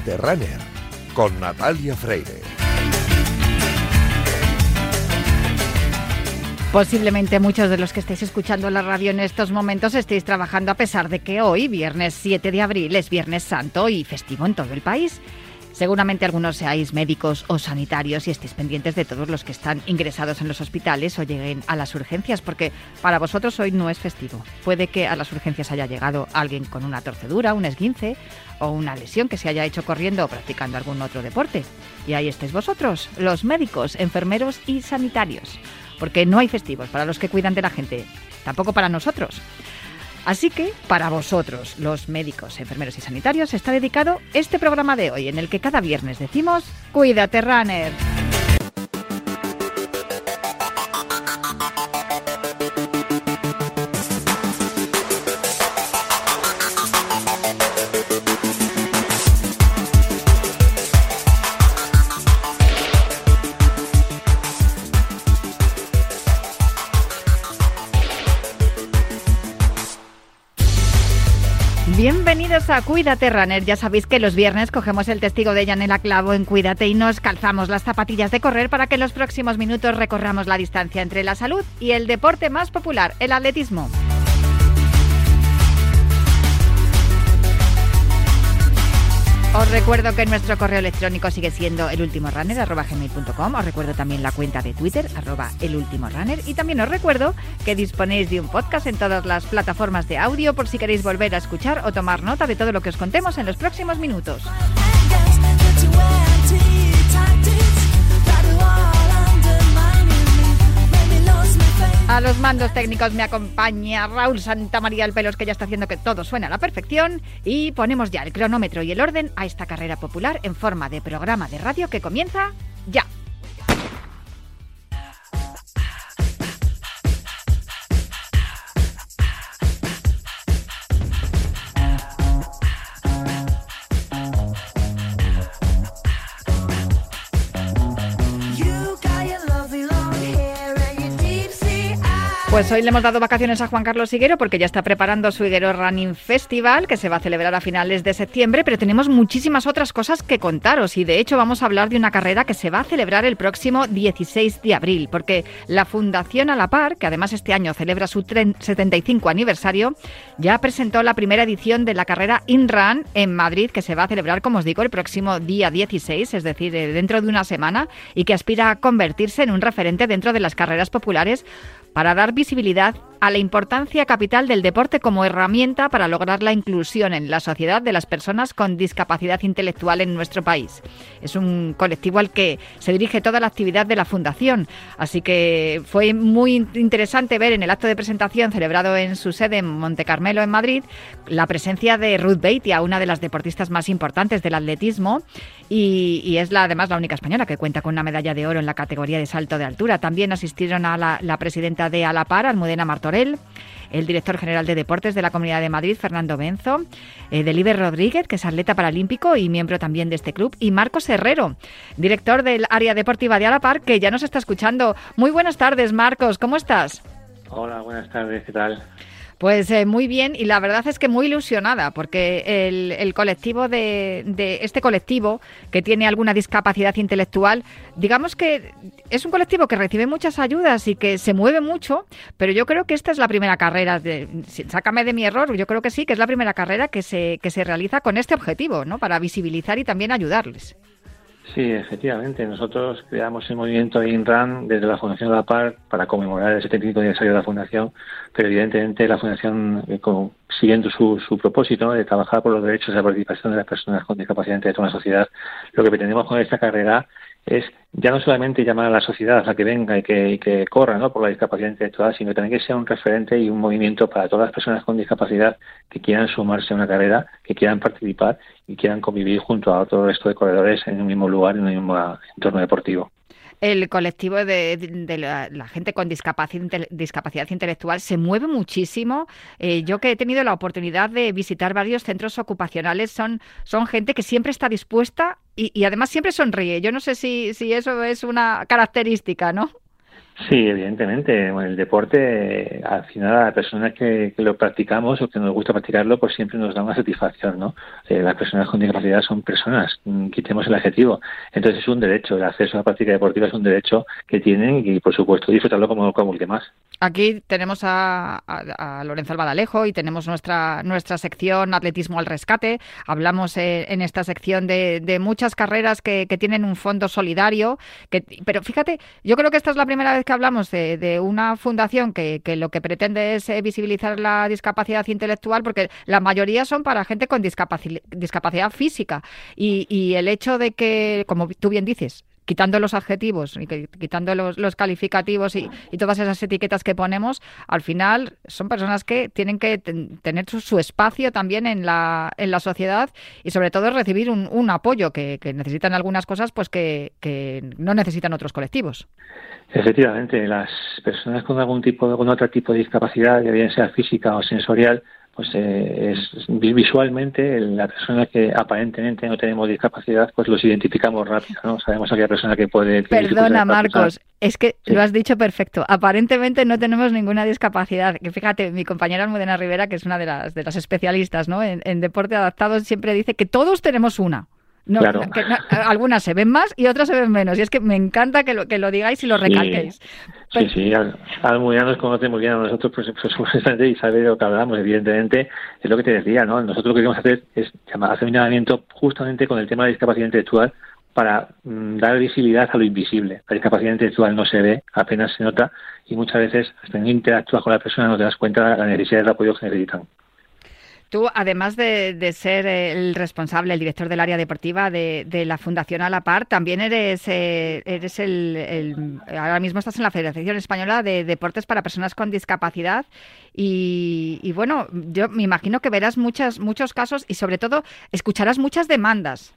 Runner con Natalia Freire. Posiblemente muchos de los que estéis escuchando la radio en estos momentos estéis trabajando a pesar de que hoy, viernes 7 de abril, es Viernes Santo y festivo en todo el país. Seguramente algunos seáis médicos o sanitarios y estéis pendientes de todos los que están ingresados en los hospitales o lleguen a las urgencias, porque para vosotros hoy no es festivo. Puede que a las urgencias haya llegado alguien con una torcedura, un esguince o una lesión que se haya hecho corriendo o practicando algún otro deporte. Y ahí estáis vosotros, los médicos, enfermeros y sanitarios, porque no hay festivos para los que cuidan de la gente, tampoco para nosotros. Así que, para vosotros, los médicos, enfermeros y sanitarios, está dedicado este programa de hoy, en el que cada viernes decimos, Cuídate, Runner. Bienvenidos a Cuídate Runner. Ya sabéis que los viernes cogemos el testigo de Yanela Clavo en Cuídate y nos calzamos las zapatillas de correr para que en los próximos minutos recorramos la distancia entre la salud y el deporte más popular, el atletismo. Os recuerdo que nuestro correo electrónico sigue siendo elultimorunner.com. Os recuerdo también la cuenta de Twitter, arroba elultimorunner. Y también os recuerdo que disponéis de un podcast en todas las plataformas de audio por si queréis volver a escuchar o tomar nota de todo lo que os contemos en los próximos minutos. A los mandos técnicos me acompaña Raúl Santa María el Pelos, que ya está haciendo que todo suene a la perfección. Y ponemos ya el cronómetro y el orden a esta carrera popular en forma de programa de radio que comienza ya. Pues hoy le hemos dado vacaciones a Juan Carlos Higuero porque ya está preparando su Higuero Running Festival que se va a celebrar a finales de septiembre, pero tenemos muchísimas otras cosas que contaros. Y de hecho vamos a hablar de una carrera que se va a celebrar el próximo 16 de abril porque la Fundación A la Par, que además este año celebra su 75 aniversario, ya presentó la primera edición de la carrera InRun en Madrid que se va a celebrar, como os digo, el próximo día 16, es decir, eh, dentro de una semana y que aspira a convertirse en un referente dentro de las carreras populares para dar visibilidad a la importancia capital del deporte como herramienta para lograr la inclusión en la sociedad de las personas con discapacidad intelectual en nuestro país. Es un colectivo al que se dirige toda la actividad de la Fundación, así que fue muy interesante ver en el acto de presentación celebrado en su sede en Monte Carmelo, en Madrid, la presencia de Ruth Beitia, una de las deportistas más importantes del atletismo y, es la, además la única española que cuenta con una medalla de oro en la categoría de salto de altura. También asistieron a la, presidenta de Alapar, Almudena Martorell, el director general de deportes de la Comunidad de Madrid, Fernando Benzo, eh, Rodríguez, que es atleta paralímpico y miembro también de este club, y Marcos Herrero, director del área deportiva de Alapar, que ya nos está escuchando. Muy buenas tardes, Marcos, ¿cómo estás? Hola, buenas tardes, ¿qué tal? Pues eh, muy bien y la verdad es que muy ilusionada porque el, colectivo de, este colectivo que tiene alguna discapacidad intelectual, digamos que es un colectivo que recibe muchas ayudas y que se mueve mucho, pero yo creo que esta es la primera carrera, de, sácame de mi error, yo creo que sí, que es la primera carrera que se, que se realiza con este objetivo, ¿no? Para visibilizar y también ayudarles. Sí, efectivamente. Nosotros creamos el movimiento INRAN desde la Fundación de la PAR para conmemorar el 75 aniversario de la Fundación, pero evidentemente la Fundación, eh, siguiendo su, su propósito de trabajar por los derechos y la participación de las personas con discapacidad en toda la sociedad, lo que pretendemos con esta carrera es ya no solamente llamar a la sociedad a que venga y que, que corra ¿no? por la discapacidad intelectual, sino también que sea un referente y un movimiento para todas las personas con discapacidad que quieran sumarse a una carrera, que quieran participar y quieran convivir junto a otro resto de corredores en un mismo lugar, en un mismo entorno deportivo el colectivo de, la, gente con discapacidad, intelectual se mueve muchísimo. Eh, yo que he tenido la oportunidad de visitar varios centros ocupacionales, son, son gente que siempre está dispuesta y, además siempre sonríe. Yo no sé si, si eso es una característica, ¿no? Sí, evidentemente. el deporte, al final, a las personas que, lo practicamos o que nos gusta practicarlo, pues siempre nos da una satisfacción, ¿no? Eh, las personas con discapacidad son personas, mm, quitemos el adjetivo. Entonces es un derecho, el acceso a la práctica deportiva es un derecho que tienen y, por supuesto, disfrutarlo como, como el que más. Aquí tenemos a, Lorenzo Albadalejo y tenemos nuestra, nuestra sección Atletismo al Rescate. Hablamos eh, en esta sección de, muchas carreras que, tienen un fondo solidario. Que, pero fíjate, yo creo que esta es la primera vez que hablamos de, una fundación que, lo que pretende es eh, visibilizar la discapacidad intelectual, porque la mayoría son para gente con discapacidad, física. Y, y el hecho de que, como tú bien dices, quitando los adjetivos y quitando los, calificativos y, todas esas etiquetas que ponemos, al final son personas que tienen que tener su, espacio también en la, en la sociedad y sobre todo recibir un, apoyo que, necesitan algunas cosas pues que, que no necesitan otros colectivos. Efectivamente, las personas con algún tipo, con otro tipo de discapacidad, ya bien sea física o sensorial, pues eh, es visualmente la persona que aparentemente no tenemos discapacidad, pues los identificamos rápido, ¿no? Sabemos aquella persona que puede... Perdona, Marcos, es que lo has dicho perfecto. Aparentemente no tenemos ninguna discapacidad. Que fíjate, mi compañera Almudena Rivera, que es una de las, de las especialistas ¿no? en, en deporte adaptado, siempre dice que todos tenemos una. No, algunas se ven más y otras se ven menos. Y es que me encanta que lo, que lo digáis y lo recalquéis. Sí, sí, Almunia nos conoce muy bien a nosotros pues, pues y sabe de lo que hablamos, evidentemente. Es lo que te decía, ¿no? Nosotros lo que queremos hacer es llamar, hacer un llamamiento justamente con el tema de la discapacidad intelectual para mm, dar visibilidad a lo invisible. La discapacidad intelectual no se ve, apenas se nota y muchas veces hasta no interactúas con la persona no te das cuenta de la necesidad de apoyo que necesitan. Tú, además de, ser el responsable, el director del área deportiva de, la Fundación A la Par, también eres, eh, eres el, Ahora mismo estás en la Federación Española de Deportes para Personas con Discapacidad. Y, y bueno, yo me imagino que verás muchas, muchos casos y, sobre todo, escucharás muchas demandas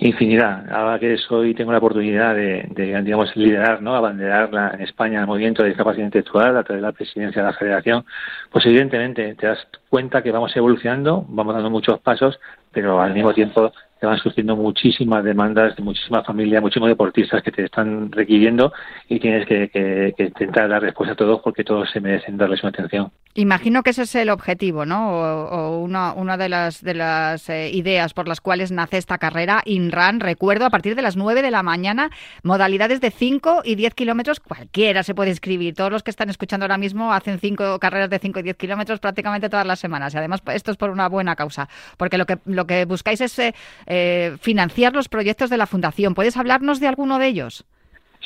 infinidad. Ahora que soy tengo la oportunidad de, digamos, liderar, ¿no? abanderar la, en España el movimiento de discapacidad intelectual a través de la presidencia de la Federación, pues evidentemente te das cuenta que vamos evolucionando, vamos dando muchos pasos, pero al mismo tiempo te van surgiendo muchísimas demandas de muchísimas familias, muchísimos deportistas que te están requiriendo y tienes que, intentar dar respuesta a todos porque todos se merecen darles una atención. Imagino que ese es el objetivo, ¿no? O, una, una, de las, de las eh, ideas por las cuales nace esta carrera, INRAN, recuerdo, a partir de las 9 de la mañana, modalidades de 5 y 10 kilómetros, cualquiera se puede inscribir. Todos los que están escuchando ahora mismo hacen cinco carreras de 5 y 10 kilómetros prácticamente todas las semanas. Y además, esto es por una buena causa, porque lo que, lo que buscáis es eh, eh, financiar los proyectos de la Fundación. ¿Puedes hablarnos de alguno de ellos?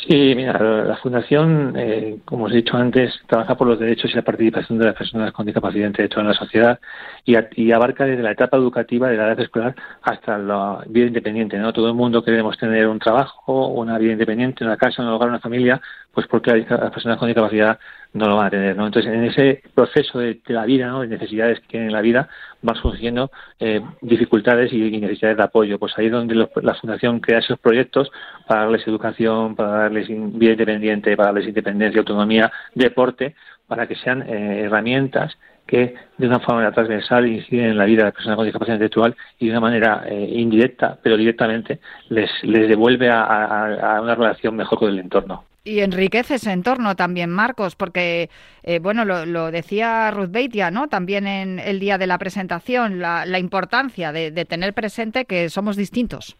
Sí, mira, la Fundación, eh, como os he dicho antes, trabaja por los derechos y la participación de las personas con discapacidad intelectual en la sociedad y, abarca desde la etapa educativa de la edad escolar hasta la vida independiente. ¿no? Todo el mundo queremos tener un trabajo, una vida independiente, una casa, un hogar, una familia, pues porque las personas con discapacidad no lo van a tener. ¿no? Entonces, en ese proceso de, la vida, ¿no? de necesidades que tienen en la vida, van surgiendo eh, dificultades y, necesidades de apoyo. Pues ahí es donde la Fundación crea esos proyectos para darles educación, para darles vida independiente, para darles independencia, autonomía, deporte, para que sean eh, herramientas que de una forma transversal inciden en la vida de las personas con discapacidad intelectual y de una manera eh, indirecta, pero directamente, les, les devuelve a una relación mejor con el entorno. Y enriquece ese entorno también, Marcos, porque, eh, bueno, lo, decía Ruth Beitia, ¿no? También en el día de la presentación, la, importancia de, tener presente que somos distintos.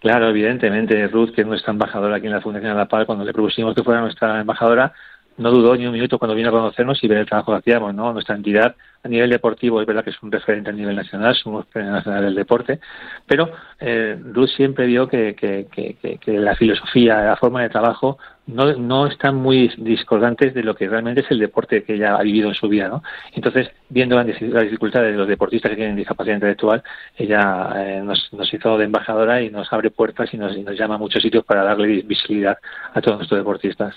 Claro, evidentemente, Ruth, que es nuestra embajadora aquí en la Fundación de la Paz, cuando le propusimos que fuera nuestra embajadora, no dudó ni un minuto cuando vino a conocernos y ver el trabajo que hacíamos, ¿no? Nuestra entidad a nivel deportivo es verdad que es un referente a nivel nacional, somos premio nacional del deporte, pero eh, Ruth siempre vio que, que, que, la filosofía, la forma de trabajo no, no están muy discordantes de lo que realmente es el deporte que ella ha vivido en su vida, ¿no? Entonces, viendo las dificultades de los deportistas que tienen discapacidad intelectual, ella eh, nos, nos, hizo de embajadora y nos abre puertas y nos, nos llama a muchos sitios para darle visibilidad a todos nuestros deportistas.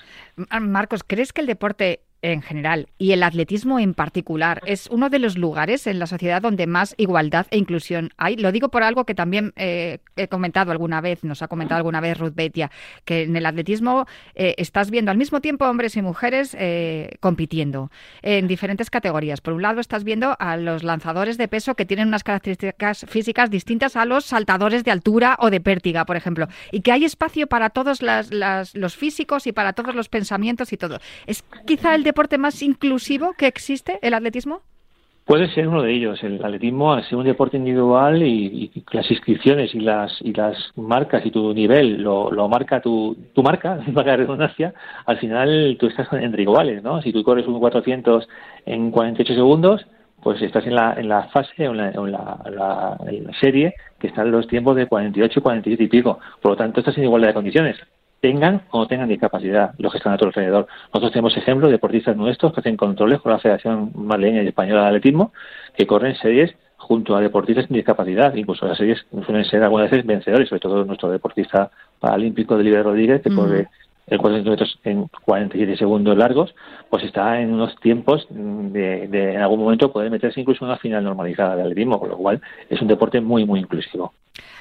Marcos, ¿crees que el deporte en general y el atletismo en particular es uno de los lugares en la sociedad donde más igualdad e inclusión hay. Lo digo por algo que también eh, he comentado alguna vez, nos ha comentado alguna vez Ruth Betia, que en el atletismo eh, estás viendo al mismo tiempo hombres y mujeres eh, compitiendo en diferentes categorías. Por un lado estás viendo a los lanzadores de peso que tienen unas características físicas distintas a los saltadores de altura o de pértiga, por ejemplo, y que hay espacio para todos los físicos y para todos los pensamientos y todo. Es quizá el deporte más inclusivo que existe, el atletismo? Puede ser uno de ellos. El atletismo, al ser un deporte individual y, las inscripciones y las y las marcas y tu nivel lo, marca tu, tu marca, para la redundancia, al final tú estás entre iguales, ¿no? Si tú corres un 400 en 48 segundos, pues estás en la, en la fase, la, en la, en la serie que están los tiempos de 48, 47 y pico. Por lo tanto, estás en igualdad de condiciones tengan o no tengan discapacidad, los que están a tu alrededor. Nosotros tenemos ejemplos de deportistas nuestros que hacen controles con la Federación Madrileña y Española de Atletismo, que corren series junto a deportistas sin discapacidad. Incluso las series suelen ser algunas veces vencedores, sobre todo nuestro deportista paralímpico de Libre Rodríguez, que corre el 400 metros en 47 segundos largos, pues está en unos tiempos de, de, en algún momento poder meterse incluso en una final normalizada de atletismo, con lo cual es un deporte muy, muy inclusivo.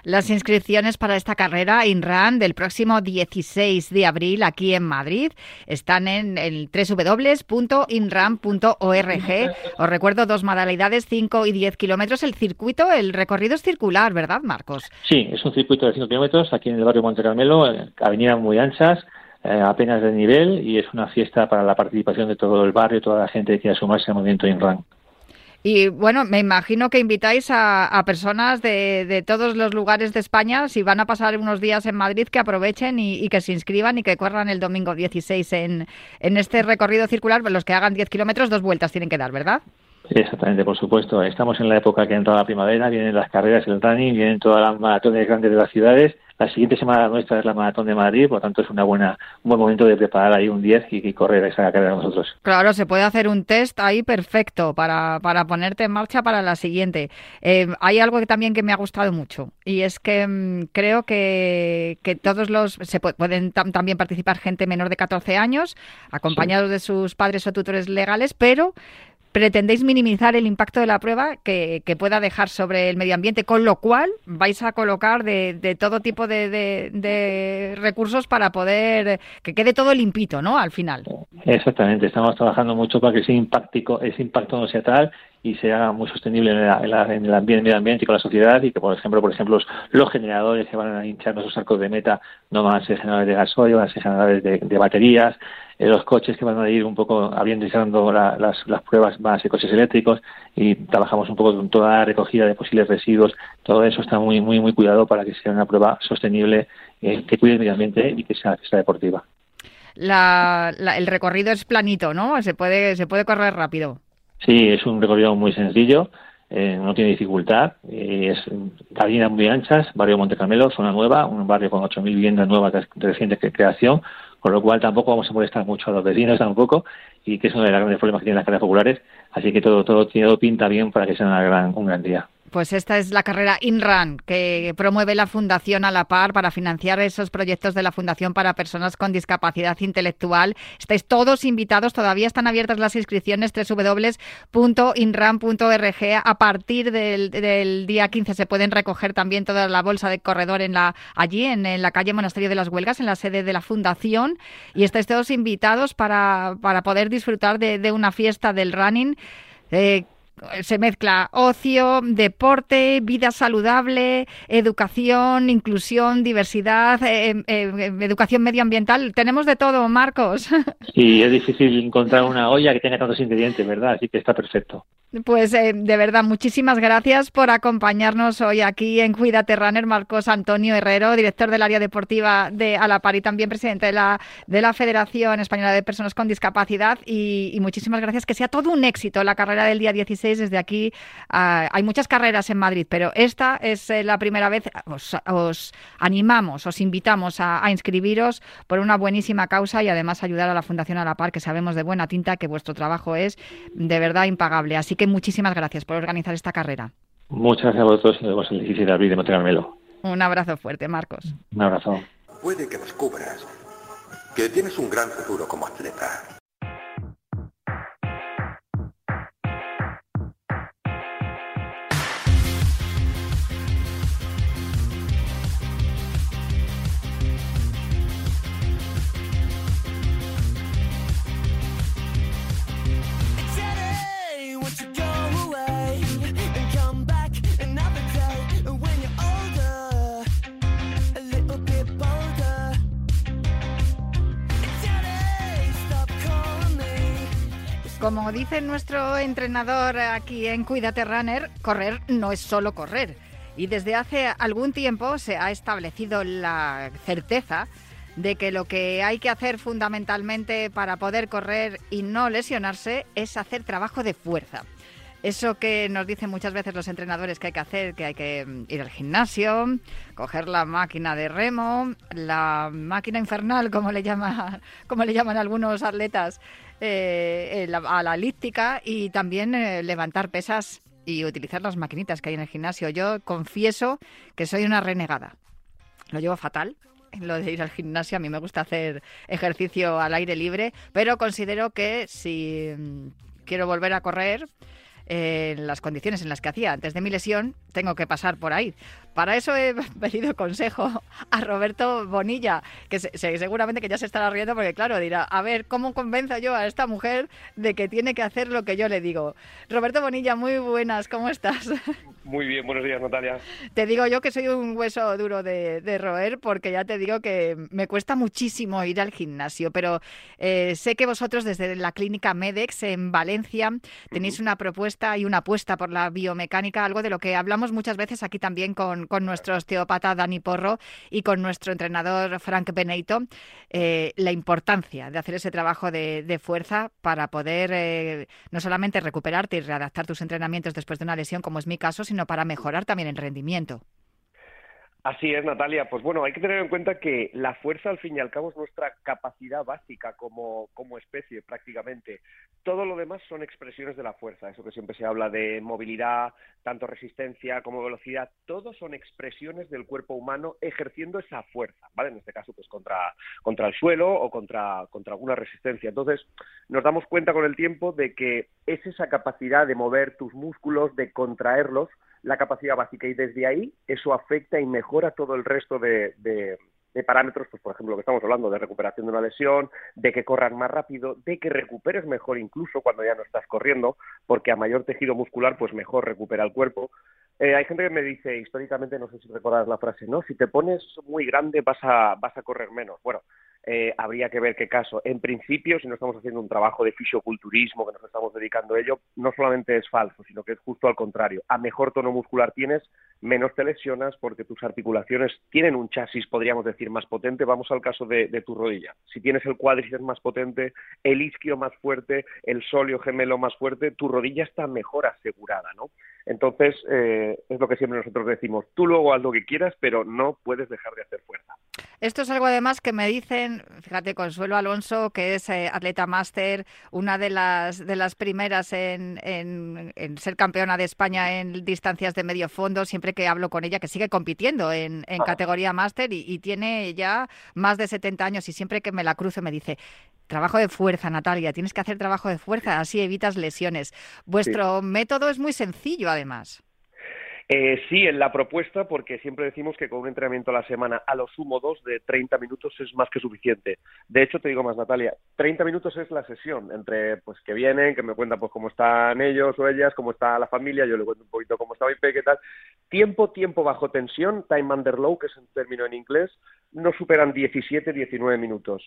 Las inscripciones para esta carrera INRAN del próximo 16 de abril aquí en Madrid están en el www.inran.org. Os recuerdo dos modalidades, 5 y 10 kilómetros. El circuito, el recorrido es circular, ¿verdad, Marcos? Sí, es un circuito de 5 kilómetros aquí en el barrio Monte Carmelo, avenidas muy anchas, eh, apenas de nivel y es una fiesta para la participación de todo el barrio, toda la gente que quiera sumarse al movimiento INRAN. Y bueno, me imagino que invitáis a, personas de, todos los lugares de España, si van a pasar unos días en Madrid, que aprovechen y, que se inscriban y que corran el domingo 16 en, en este recorrido circular. Los que hagan 10 kilómetros, dos vueltas tienen que dar, ¿verdad? Exactamente, por supuesto. Estamos en la época que entra la primavera, vienen las carreras, el running, vienen todas las maratones grandes de las ciudades la siguiente semana nuestra es la Maratón de Madrid, por lo tanto es una buena, un buen momento de preparar ahí un 10 y, correr esa carrera nosotros. Claro, se puede hacer un test ahí perfecto para, para ponerte en marcha para la siguiente. Eh, hay algo que también que me ha gustado mucho y es que mm, creo que, que, todos los se pueden también participar gente menor de 14 años, acompañados de sus padres o tutores legales, pero pretendéis minimizar el impacto de la prueba que, pueda dejar sobre el medio ambiente, con lo cual vais a colocar de, todo tipo de, recursos para poder que quede todo limpito, ¿no? Al final. Exactamente, estamos trabajando mucho para que ese impacto, ese impacto no sea tal y sea muy sostenible en, el ambiente, medio ambiente y con la sociedad y que por ejemplo por ejemplo los, generadores que van a hinchar nuestros arcos de meta no van a ser generadores de gasoil, van a ser generadores de, baterías, eh, los coches que van a ir un poco abriendo y cerrando las, las pruebas van a ser coches eléctricos y trabajamos un poco con toda la recogida de posibles residuos, todo eso está muy muy muy cuidado para que sea una prueba sostenible eh, que cuide el medio ambiente y que sea, que sea deportiva. el recorrido es planito, ¿no? Se puede, se puede correr rápido. Sí, es un recorrido muy sencillo, eh, no tiene dificultad, eh, es avenidas muy anchas, barrio Monte Carmelo, zona nueva, un barrio con 8.000 viviendas nuevas de reciente creación, con lo cual tampoco vamos a molestar mucho a los vecinos tampoco, y que es uno de los grandes problemas que tienen las carreras populares, así que todo, todo, todo pinta bien para que sea una gran, un gran día. Pues esta es la carrera INRAN que promueve la Fundación a la par para financiar esos proyectos de la Fundación para Personas con Discapacidad Intelectual. Estáis todos invitados, todavía están abiertas las inscripciones www.inran.org. A partir del, día 15 se pueden recoger también toda la bolsa de corredor en la, allí, en, la calle Monasterio de las Huelgas, en la sede de la Fundación. Y estáis todos invitados para, para poder disfrutar de, una fiesta del running. Eh, se mezcla ocio, deporte, vida saludable, educación, inclusión, diversidad, eh, eh, eh, educación medioambiental. Tenemos de todo, Marcos. Sí, es difícil encontrar una olla que tenga tantos ingredientes, ¿verdad? Así que está perfecto. Pues de verdad, muchísimas gracias por acompañarnos hoy aquí en Cuídate Runner, Marcos Antonio Herrero, director del área deportiva de Alapar y también presidente de la, de la Federación Española de Personas con Discapacidad. Y, y muchísimas gracias, que sea todo un éxito la carrera del día 16 desde aquí. Ah, hay muchas carreras en Madrid, pero esta es eh, la primera vez. Os, animamos, os invitamos a, inscribiros por una buenísima causa y además ayudar a la Fundación a la Par, que sabemos de buena tinta que vuestro trabajo es de verdad impagable. Así que muchísimas gracias por organizar esta carrera. Muchas gracias a vosotros y nos vemos el 17 de abril de Montecarmelo. Un abrazo fuerte, Marcos. Un abrazo. Puede que descubras que tienes un gran futuro como atleta Como dice nuestro entrenador aquí en Cuídate Runner, correr no es solo correr. Y desde hace algún tiempo se ha establecido la certeza de que lo que hay que hacer fundamentalmente para poder correr y no lesionarse es hacer trabajo de fuerza. Eso que nos dicen muchas veces los entrenadores que hay que hacer, que hay que mm, ir al gimnasio, coger la máquina de remo, la máquina infernal, como le, como le llaman algunos atletas, eh, a la elíptica y también eh, levantar pesas y utilizar las maquinitas que hay en el gimnasio. Yo confieso que soy una renegada. Lo llevo fatal, lo de ir al gimnasio. A mí me gusta hacer ejercicio al aire libre, pero considero que si mm, quiero volver a correr, en las condiciones en las que hacía antes de mi lesión, tengo que pasar por ahí. Para eso he pedido consejo a Roberto Bonilla, que seguramente que ya se estará riendo porque, claro, dirá, a ver, ¿cómo convenzo yo a esta mujer de que tiene que hacer lo que yo le digo? Roberto Bonilla, muy buenas, ¿cómo estás? Muy bien, buenos días, Natalia. Te digo yo que soy un hueso duro de, roer porque ya te digo que me cuesta muchísimo ir al gimnasio, pero eh, sé que vosotros desde la clínica Medex en Valencia tenéis una propuesta y una apuesta por la biomecánica, algo de lo que hablamos muchas veces aquí también con, con nuestro osteópata Dani Porro y con nuestro entrenador Frank Beneito, eh, la importancia de hacer ese trabajo de, fuerza para poder eh, no solamente recuperarte y readaptar tus entrenamientos después de una lesión, como es mi caso, sino para mejorar también el rendimiento. Así es, Natalia. Pues bueno, hay que tener en cuenta que la fuerza, al fin y al cabo, es nuestra capacidad básica como, como especie, prácticamente. Todo lo demás son expresiones de la fuerza. Eso que siempre se habla de movilidad, tanto resistencia como velocidad, todo son expresiones del cuerpo humano ejerciendo esa fuerza, ¿vale? En este caso, pues contra, contra el suelo o contra, contra alguna resistencia. Entonces, nos damos cuenta con el tiempo de que es esa capacidad de mover tus músculos, de contraerlos, la capacidad básica y desde ahí eso afecta y mejora todo el resto de, parámetros, pues por ejemplo lo que estamos hablando de recuperación de una lesión, de que corran más rápido, de que recuperes mejor incluso cuando ya no estás corriendo, porque a mayor tejido muscular pues mejor recupera el cuerpo. Eh, hay gente que me dice históricamente, no sé si recordas la frase, ¿no? Si te pones muy grande vas a, vas a correr menos. Bueno, eh, habría que ver qué caso. En principio, si no estamos haciendo un trabajo de fisioculturismo, que nos estamos dedicando a ello, no solamente es falso, sino que es justo al contrario. A mejor tono muscular tienes, menos te lesionas porque tus articulaciones tienen un chasis, podríamos decir, más potente. Vamos al caso de, tu rodilla. Si tienes el cuádriceps más potente, el isquio más fuerte, el sóleo gemelo más fuerte, tu rodilla está mejor asegurada, ¿no? Entonces, eh, es lo que siempre nosotros decimos, tú luego haz lo que quieras, pero no puedes dejar de hacer fuerza. Esto es algo además que me dicen, fíjate, Consuelo Alonso, que es eh, atleta máster, una de las, de las primeras en, en, ser campeona de España en distancias de medio fondo, siempre que hablo con ella, que sigue compitiendo en, en categoría máster y, y, tiene ya más de 70 años y siempre que me la cruce me dice, trabajo de fuerza, Natalia, tienes que hacer trabajo de fuerza, así evitas lesiones. Vuestro método es muy sencillo, además. Eh, sí, en la propuesta, porque siempre decimos que con un entrenamiento a la semana, a lo sumo dos de 30 minutos es más que suficiente. De hecho, te digo más, Natalia, 30 minutos es la sesión entre pues que vienen, que me cuentan pues cómo están ellos o ellas, cómo está la familia, yo le cuento un poquito cómo está mi peque, tal. Tiempo, tiempo bajo tensión, time under low, que es un término en inglés, no superan 17, 19 minutos.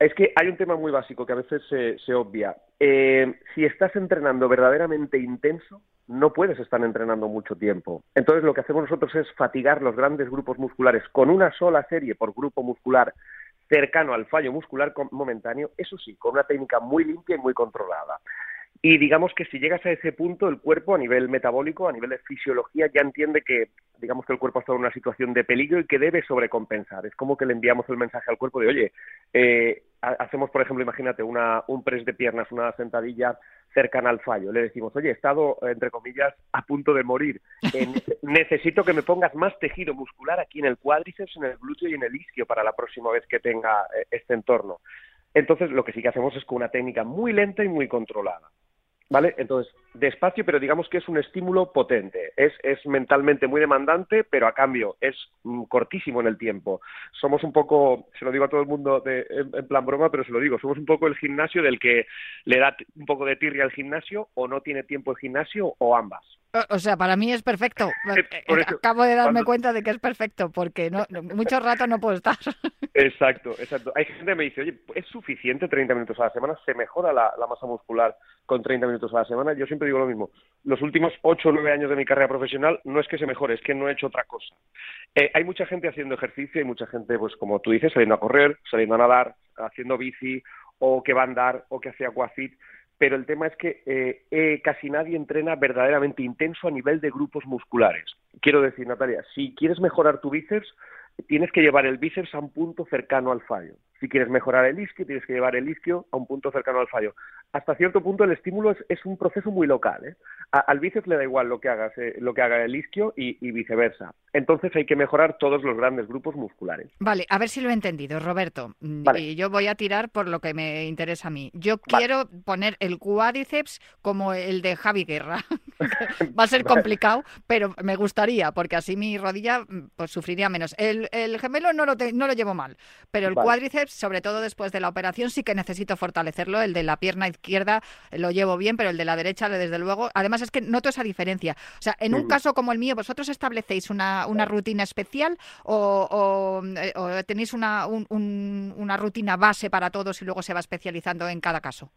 Es que hay un tema muy básico que a veces se, se obvia. Eh, si estás entrenando verdaderamente intenso, no puedes estar entrenando mucho tiempo. Entonces lo que hacemos nosotros es fatigar los grandes grupos musculares con una sola serie por grupo muscular cercano al fallo muscular momentáneo, eso sí, con una técnica muy limpia y muy controlada. Y digamos que si llegas a ese punto, el cuerpo a nivel metabólico, a nivel de fisiología, ya entiende que, digamos que el cuerpo está en una situación de peligro y que debe sobrecompensar. Es como que le enviamos el mensaje al cuerpo de, oye, eh, hacemos, por ejemplo, imagínate, una, un press de piernas, una sentadilla cercana al fallo. Le decimos, oye, he estado, entre comillas, a punto de morir. necesito que me pongas más tejido muscular aquí en el cuádriceps, en el glúteo y en el isquio para la próxima vez que tenga eh, este entorno. Entonces, lo que sí que hacemos es con una técnica muy lenta y muy controlada. ¿Vale? Entonces, despacio, pero digamos que es un estímulo potente. Es, es mentalmente muy demandante, pero a cambio es mm, cortísimo en el tiempo. Somos un poco, se lo digo a todo el mundo de, en, plan broma, pero se lo digo, somos un poco el gimnasio del que le da un poco de tirria al gimnasio o no tiene tiempo el gimnasio o ambas. O sea, para mí es perfecto. Acabo de darme cuenta de que es perfecto, porque no, mucho rato no puedo estar. Exacto, exacto. Hay gente que me dice, oye, ¿es suficiente 30 minutos a la semana? ¿Se mejora la, masa muscular con 30 minutos a la semana? Yo siempre digo lo mismo. Los últimos 8 o 9 años de mi carrera profesional no es que se mejore, es que no he hecho otra cosa. Eh, hay mucha gente haciendo ejercicio, hay mucha gente, pues como tú dices, saliendo a correr, saliendo a nadar, haciendo bici, o que va a andar, o que hace aquafit pero el tema es que eh, eh, casi nadie entrena verdaderamente intenso a nivel de grupos musculares. Quiero decir, Natalia, si quieres mejorar tu bíceps, tienes que llevar el bíceps a un punto cercano al fallo. Si quieres mejorar el isquio, tienes que llevar el isquio a un punto cercano al fallo. Hasta cierto punto el estímulo es, un proceso muy local. ¿eh? al bíceps le da igual lo que, hagas, eh, lo que haga el isquio y, viceversa. Entonces hay que mejorar todos los grandes grupos musculares. Vale, a ver si lo he entendido, Roberto. Mm, y yo voy a tirar por lo que me interesa a mí. Yo quiero poner el cuádriceps como el de Javi Guerra. Va a ser complicado, pero me gustaría, porque así mi rodilla mm, pues, sufriría menos. El, gemelo no lo, no lo llevo mal, pero el cuádriceps, sobre todo después de la operación, sí que necesito fortalecerlo. El de la pierna izquierda lo llevo bien, pero el de la derecha, desde luego. Además, es que noto esa diferencia. O sea, en un caso como el mío, ¿vosotros establecéis una, una rutina especial o, tenéis una, una rutina base para todos y luego se va especializando en cada caso?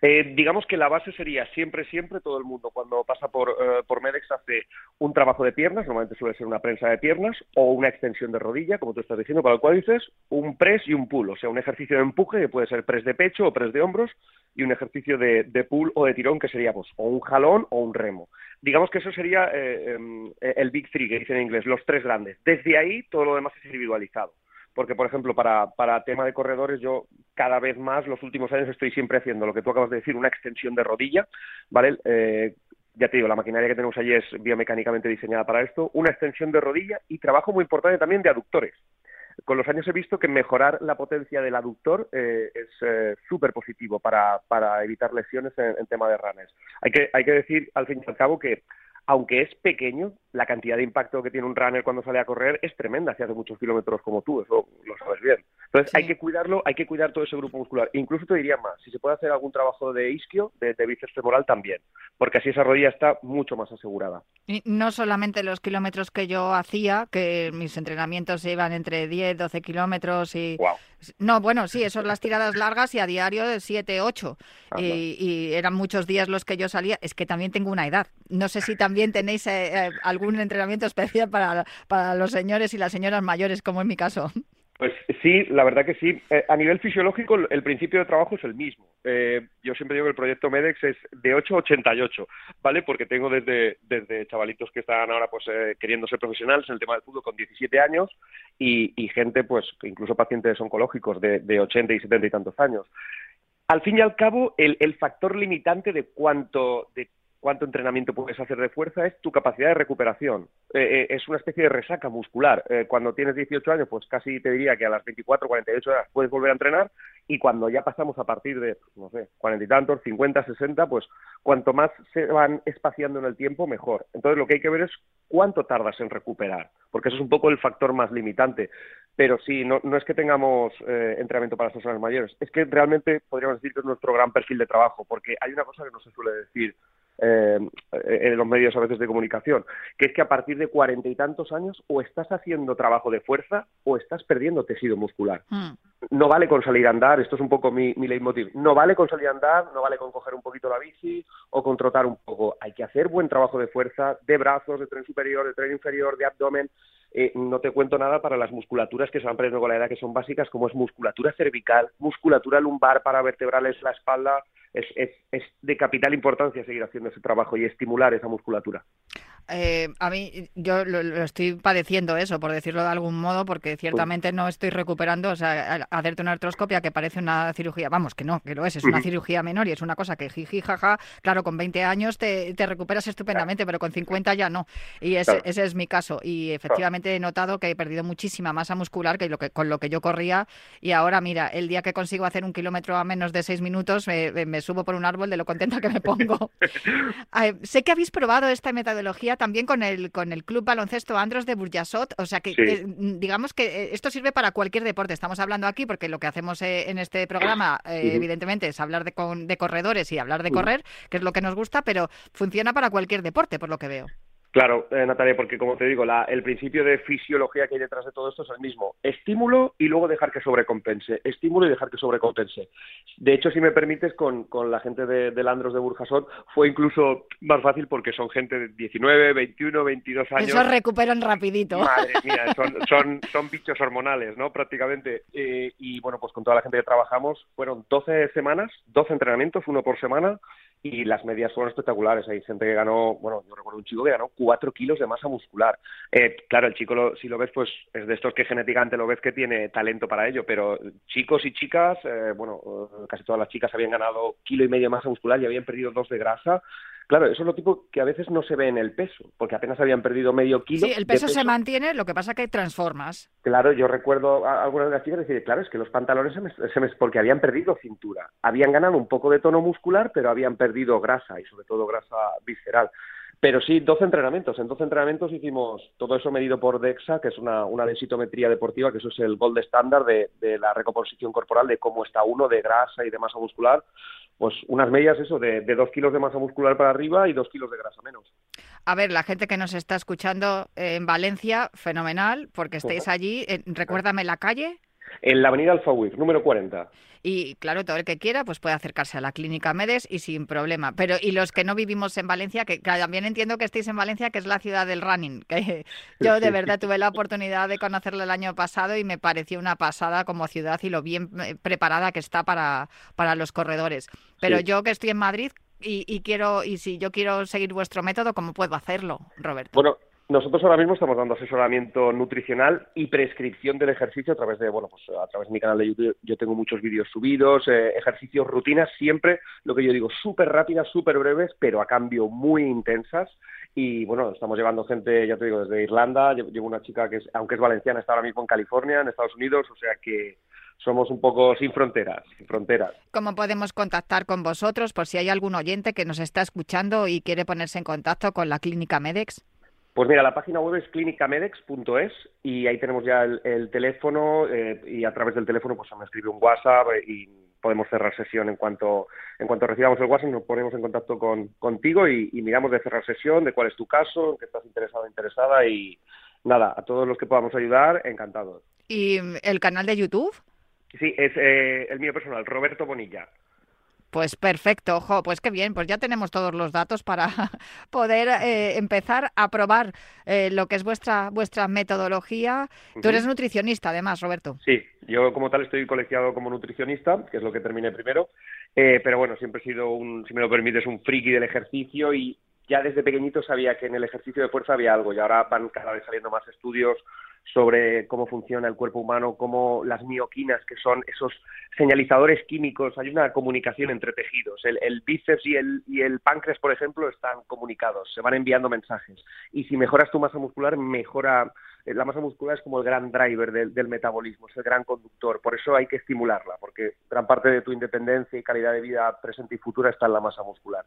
Eh, digamos que la base sería siempre, siempre, todo el mundo cuando pasa por, eh, por Medex hace un trabajo de piernas, normalmente suele ser una prensa de piernas o una extensión de rodilla, como tú estás diciendo, para el cual dices un press y un pull, o sea, un ejercicio de empuje que puede ser press de pecho o press de hombros y un ejercicio de, de pull o de tirón que sería pues, o un jalón o un remo. Digamos que eso sería eh, em, el Big Three, que dicen en inglés, los tres grandes. Desde ahí todo lo demás es individualizado porque, por ejemplo, para, tema de corredores, yo cada vez más, los últimos años, estoy siempre haciendo lo que tú acabas de decir, una extensión de rodilla, ¿vale? Eh, ya te digo, la maquinaria que tenemos allí es biomecánicamente diseñada para esto, una extensión de rodilla y trabajo muy importante también de aductores. Con los años he visto que mejorar la potencia del aductor eh, es eh, súper positivo para, para evitar lesiones en, en, tema de runners. Hay que, hay que decir, al fin y al cabo, que aunque es pequeño, la cantidad de impacto que tiene un runner cuando sale a correr es tremenda si hace muchos kilómetros como tú, eso lo sabes bien. Entonces hay que cuidarlo, hay que cuidar todo ese grupo muscular. Incluso te diría más, si se puede hacer algún trabajo de isquio, de, bíceps femoral también, porque así esa rodilla está mucho más asegurada. Y no solamente los kilómetros que yo hacía, que mis entrenamientos iban entre 10, 12 kilómetros y... No, bueno, sí, eso las tiradas largas y a diario de 7, 8. Y, y, eran muchos días los que yo salía. Es que también tengo una edad. No sé si también tenéis eh, eh, algún entrenamiento especial para, para los señores y las señoras mayores, como en mi caso. Pues sí, la verdad que sí. Eh, a nivel fisiológico, el principio de trabajo es el mismo. yo siempre digo que el proyecto MEDEX es de 8 a 88, ¿vale? Porque tengo desde, desde chavalitos que están ahora pues queriendo ser profesionales en el tema del fútbol con 17 años y, gente, pues incluso pacientes oncológicos de, de 80 y 70 y tantos años. Al fin y al cabo, el, el factor limitante de cuánto, cuánto entrenamiento puedes hacer de fuerza es tu capacidad de recuperación. Eh, eh, es una especie de resaca muscular. Eh, cuando tienes 18 años, pues casi te diría que a las 24, 48 horas puedes volver a entrenar y cuando ya pasamos a partir de, no sé, 40 y tantos, 50, 60, pues cuanto más se van espaciando en el tiempo, mejor. Entonces lo que hay que ver es cuánto tardas en recuperar, porque eso es un poco el factor más limitante. Pero sí, no, no es que tengamos entrenamiento para personas mayores, es que realmente podríamos decir que es nuestro gran perfil de trabajo, porque hay una cosa que no se suele decir eh, en los medios a veces de comunicación, que es que a partir de cuarenta y tantos años o estás haciendo trabajo de fuerza o estás perdiendo tejido muscular. Hmm. No vale con salir a andar, esto es un poco mi, mi leitmotiv, no vale con salir a andar, no vale con coger un poquito la bici o con trotar un poco, hay que hacer buen trabajo de fuerza, de brazos, de tren superior, de tren inferior, de abdomen, eh, no te cuento nada para las musculaturas que se van perdiendo con la edad, que son básicas, como es musculatura cervical, musculatura lumbar para vertebrales la espalda, es, es, es de capital importancia seguir haciendo ese trabajo y estimular esa musculatura. Eh, a mí, yo lo, estoy padeciendo eso, por decirlo de algún modo, porque ciertamente no estoy recuperando, o sea, hacerte una artroscopia que parece una cirugía, vamos, que no, que lo es, es una cirugía menor y es una cosa que jiji, jaja, claro, con 20 años te, recuperas estupendamente, pero con 50 ya no. Y ese, ese es mi caso. Y efectivamente he notado que he perdido muchísima masa muscular que, lo que con lo que yo corría. Y ahora, mira, el día que consigo hacer un kilómetro a menos de 6 minutos, me, me subo por un árbol de lo contenta que me pongo. Eh, sé que habéis probado esta metodología también con el, con el Club Baloncesto Andros de Burjasot, o sea que, digamos que esto sirve para cualquier deporte. Estamos hablando aquí porque lo que hacemos en este programa, evidentemente, es hablar de, de corredores y hablar de correr, que es lo que nos gusta, pero funciona para cualquier deporte, por lo que veo. Claro, eh, Natalia, porque como te digo, el principio de fisiología que hay detrás de todo esto es el mismo. Estímulo y luego dejar que sobrecompense. Estímulo y dejar que sobrecompense. De hecho, si me permites, con, con la gente de, de Landros de Burjasot fue incluso más fácil porque son gente de 19, 21, 22 años. Eso recuperan rapidito. Madre mía, son, son, son bichos hormonales, ¿no? Prácticamente. Eh, y bueno, pues con toda la gente que trabajamos fueron 12 semanas, 12 entrenamientos, uno por semana y las medias fueron espectaculares. Hay gente que ganó, bueno, yo recuerdo un chico que ganó cuatro kilos de masa muscular. Eh, claro, el chico, si lo ves, pues es de estos que genéticamente lo ves que tiene talento para ello, pero chicos y chicas, eh, bueno, casi todas las chicas habían ganado kilo y medio de masa muscular y habían perdido dos de grasa. Claro, eso es lo tipo que a veces no se ve en el peso, porque apenas habían perdido medio kilo. Sí, el peso, se mantiene, lo que pasa que transformas. Claro, yo recuerdo a algunas de las chicas decir, claro, es que los pantalones se me, se me, porque habían perdido cintura, habían ganado un poco de tono muscular, pero habían perdido grasa y sobre todo grasa visceral. Pero sí, 12 entrenamientos. En 12 entrenamientos hicimos todo eso medido por DEXA, que es una, una densitometría deportiva, que eso es el gold estándar de, de, la recomposición corporal, de cómo está uno de grasa y de masa muscular. Pues unas medias, eso, de, de dos kilos de masa muscular para arriba y dos kilos de grasa menos. A ver, la gente que nos está escuchando en Valencia, fenomenal, porque estáis allí. Eh, recuérdame la calle. En la avenida Alfawir, número 40. Y claro, todo el que quiera pues puede acercarse a la clínica Medes y sin problema. Pero y los que no vivimos en Valencia, que también entiendo que estéis en Valencia, que es la ciudad del running. Que yo de verdad tuve la oportunidad de conocerlo el año pasado y me pareció una pasada como ciudad y lo bien eh, preparada que está para, para los corredores. Pero yo que estoy en Madrid, y, y, quiero y si yo quiero seguir vuestro método, ¿cómo puedo hacerlo, Roberto? Bueno, nosotros ahora mismo estamos dando asesoramiento nutricional y prescripción del ejercicio a través de, bueno, pues a través de mi canal de YouTube yo tengo muchos vídeos subidos, eh, ejercicios, rutinas, siempre lo que yo digo, súper rápidas, súper breves, pero a cambio muy intensas. Y bueno, estamos llevando gente, ya te digo, desde Irlanda, llevo una chica que es, aunque es valenciana, está ahora mismo en California, en Estados Unidos, o sea que somos un poco sin fronteras, sin fronteras. ¿Cómo podemos contactar con vosotros por si hay algún oyente que nos está escuchando y quiere ponerse en contacto con la clínica Medex? Pues mira, la página web es clinicamedex.es y ahí tenemos ya el, teléfono eh, y a través del teléfono pues me escribe un WhatsApp y podemos cerrar sesión en cuanto en cuanto recibamos el WhatsApp nos ponemos en contacto con, contigo y, miramos de cerrar sesión, de cuál es tu caso, en qué estás interesado o interesada y nada, a todos los que podamos ayudar, encantados. ¿Y el canal de YouTube? Sí, es eh, el mío personal, Roberto Bonilla. Pues perfecto, ojo, pues qué bien, pues ya tenemos todos los datos para poder eh, empezar a probar eh, lo que es vuestra vuestra metodología. Tú eres nutricionista, además, Roberto. Sí, yo como tal estoy colegiado como nutricionista, que es lo que terminé primero, eh, pero bueno, siempre he sido un, si me lo permites, un friki del ejercicio y ya desde pequeñito sabía que en el ejercicio de fuerza había algo y ahora van cada vez saliendo más estudios sobre cómo funciona el cuerpo humano, cómo las mioquinas, que son esos señalizadores químicos, hay una comunicación entre tejidos. El, el bíceps y el, y el páncreas, por ejemplo, están comunicados, se van enviando mensajes. Y si mejoras tu masa muscular, mejora la masa muscular es como el gran driver del, metabolismo, es el gran conductor. Por eso hay que estimularla, porque gran parte de tu independencia y calidad de vida presente y futura está en la masa muscular.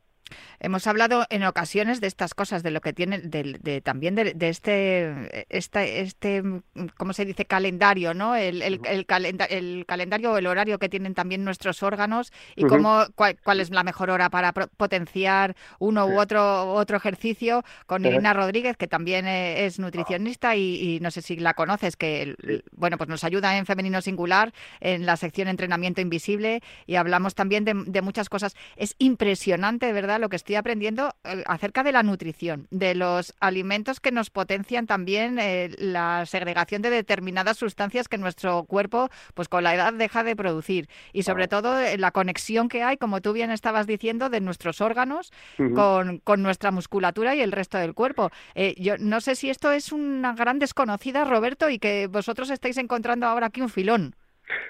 Hemos hablado en ocasiones de estas cosas, de lo que tiene, de, también de, este, este, este, ¿cómo se dice? Calendario, ¿no? El, el, el, calendario o el horario que tienen también nuestros órganos y cómo, cuál, es la mejor hora para potenciar uno u otro, otro ejercicio. Con Irina Rodríguez, que también eh, es nutricionista y no sé si la conoces, que bueno, pues nos ayuda en Femenino Singular, en la sección Entrenamiento Invisible, y hablamos también de, muchas cosas. Es impresionante, ¿verdad?, lo que estoy aprendiendo eh, acerca de la nutrición, de los alimentos que nos potencian también eh, la segregación de determinadas sustancias que nuestro cuerpo, pues con la edad, deja de producir. Y sobre todo eh, la conexión que hay, como tú bien estabas diciendo, de nuestros órganos con, con, nuestra musculatura y el resto del cuerpo. yo no sé si esto es una gran conocida, Roberto, y que vosotros estáis encontrando ahora aquí un filón.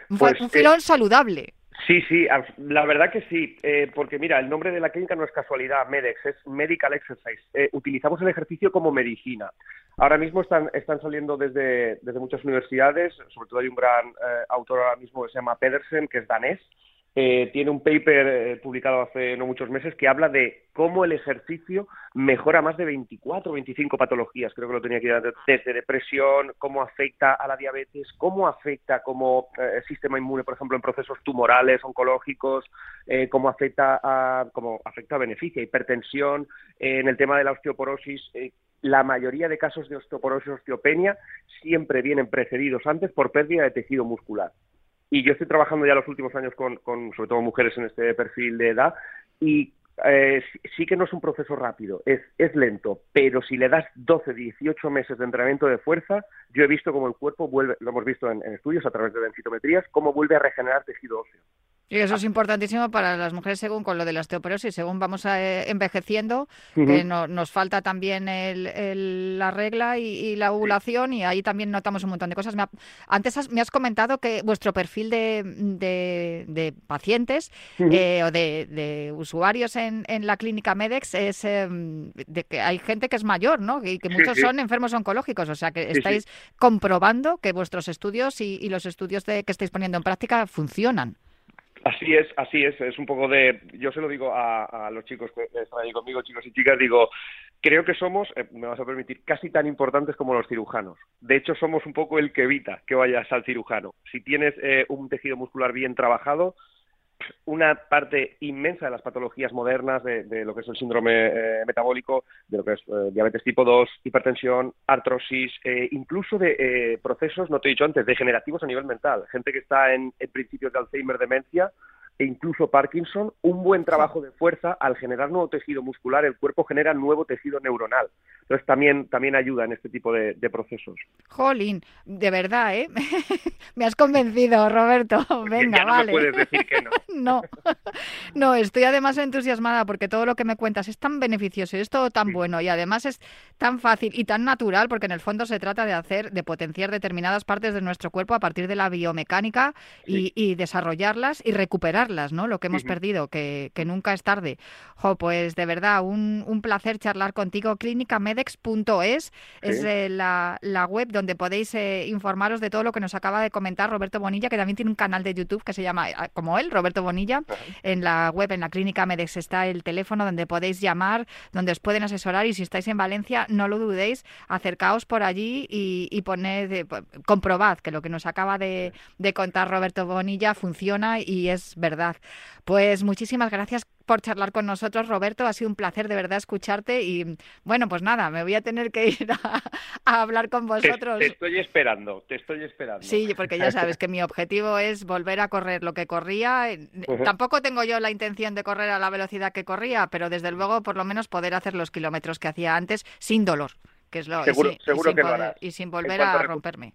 Un, pues, eh, filón saludable. Sí, sí, la verdad que sí, eh, porque mira, el nombre de la clínica no es casualidad, MEDEX, es Medical Exercise. Eh, utilizamos el ejercicio como medicina. Ahora mismo están, están saliendo desde, desde muchas universidades, sobre todo hay un gran autor ahora mismo que se llama Pedersen, que es danés, eh, tiene un paper eh, publicado hace no muchos meses que habla de cómo el ejercicio mejora más de 24 o 25 patologías, creo que lo tenía aquí desde depresión, cómo afecta a la diabetes, cómo afecta como eh, sistema inmune, por ejemplo, en procesos tumorales, oncológicos, cómo afecta a, cómo afecta a beneficia, hipertensión, en el tema de la osteoporosis, la mayoría de casos de osteoporosis osteopenia siempre vienen precedidos antes por pérdida de tejido muscular. Y yo estoy trabajando ya los últimos años con, con sobre todo mujeres en este perfil de edad y eh, sí que no es un proceso rápido, es, es lento, pero si le das 12, 18 meses de entrenamiento de fuerza, yo he visto cómo el cuerpo vuelve, lo hemos visto en, en estudios a través de densitometrías, cómo vuelve a regenerar tejido óseo. Y eso es importantísimo para las mujeres según con lo de la osteoporosis, según vamos eh, envejeciendo, que nos falta también la regla y, la ovulación y ahí también notamos un montón de cosas. antes me has comentado que vuestro perfil de, pacientes eh, o de, usuarios en, la clínica MEDEX es em, de que hay gente que es mayor, ¿no? Y que muchos son enfermos oncológicos, o sea que estáis comprobando que vuestros estudios y, los estudios de, que estáis poniendo en práctica funcionan. Así es, así es, es un poco de, yo se lo digo a, los chicos que están ahí conmigo, chicos y chicas, digo, creo que somos, eh, me vas a permitir, casi tan importantes como los cirujanos. De hecho, somos un poco el que evita que vayas al cirujano. Si tienes eh, un tejido muscular bien trabajado, una parte inmensa de las patologías modernas de, lo que es el síndrome eh, metabólico, de lo que es eh, diabetes tipo 2, hipertensión, artrosis, eh, incluso de procesos, no te he dicho antes, degenerativos a nivel mental. Gente que está en, en principios de Alzheimer, demencia, e incluso Parkinson, un buen trabajo de fuerza, al generar nuevo tejido muscular, el cuerpo genera nuevo tejido neuronal. Entonces también, también ayuda en este tipo de, procesos. Jolín, de verdad, ¿eh? Me has convencido, Roberto. Venga, no vale. puedes decir que no. no. No, estoy además entusiasmada porque todo lo que me cuentas es tan beneficioso y es todo tan bueno y además es tan fácil y tan natural porque en el fondo se trata de hacer, de potenciar determinadas partes de nuestro cuerpo a partir de la biomecánica y desarrollarlas y recuperarlas ¿no? Lo que hemos perdido, que, nunca es tarde. Jo, pues de verdad, un, un placer charlar contigo. Clínicamedex.es es eh, la, la, web donde podéis eh, informaros de todo lo que nos acaba de comentar Roberto Bonilla, que también tiene un canal de YouTube que se llama ah, como él, Roberto Bonilla. En la web, en la Clínica Medex, está el teléfono donde podéis llamar, donde os pueden asesorar y si estáis en Valencia, no lo dudéis, acercaos por allí y, y poned, eh, comprobad que lo que nos acaba de, de contar Roberto Bonilla funciona y es verdad pues muchísimas gracias por charlar con nosotros, Roberto. Ha sido un placer de verdad escucharte y bueno, pues nada, me voy a tener que ir a, hablar con vosotros. Te, estoy esperando, te estoy esperando. Sí, porque ya sabes que mi objetivo es volver a correr lo que corría. Tampoco tengo yo la intención de correr a la velocidad que corría, pero desde luego por lo menos poder hacer los kilómetros que hacía antes sin dolor, que es lo seguro, seguro que lo harás. y sin volver a romperme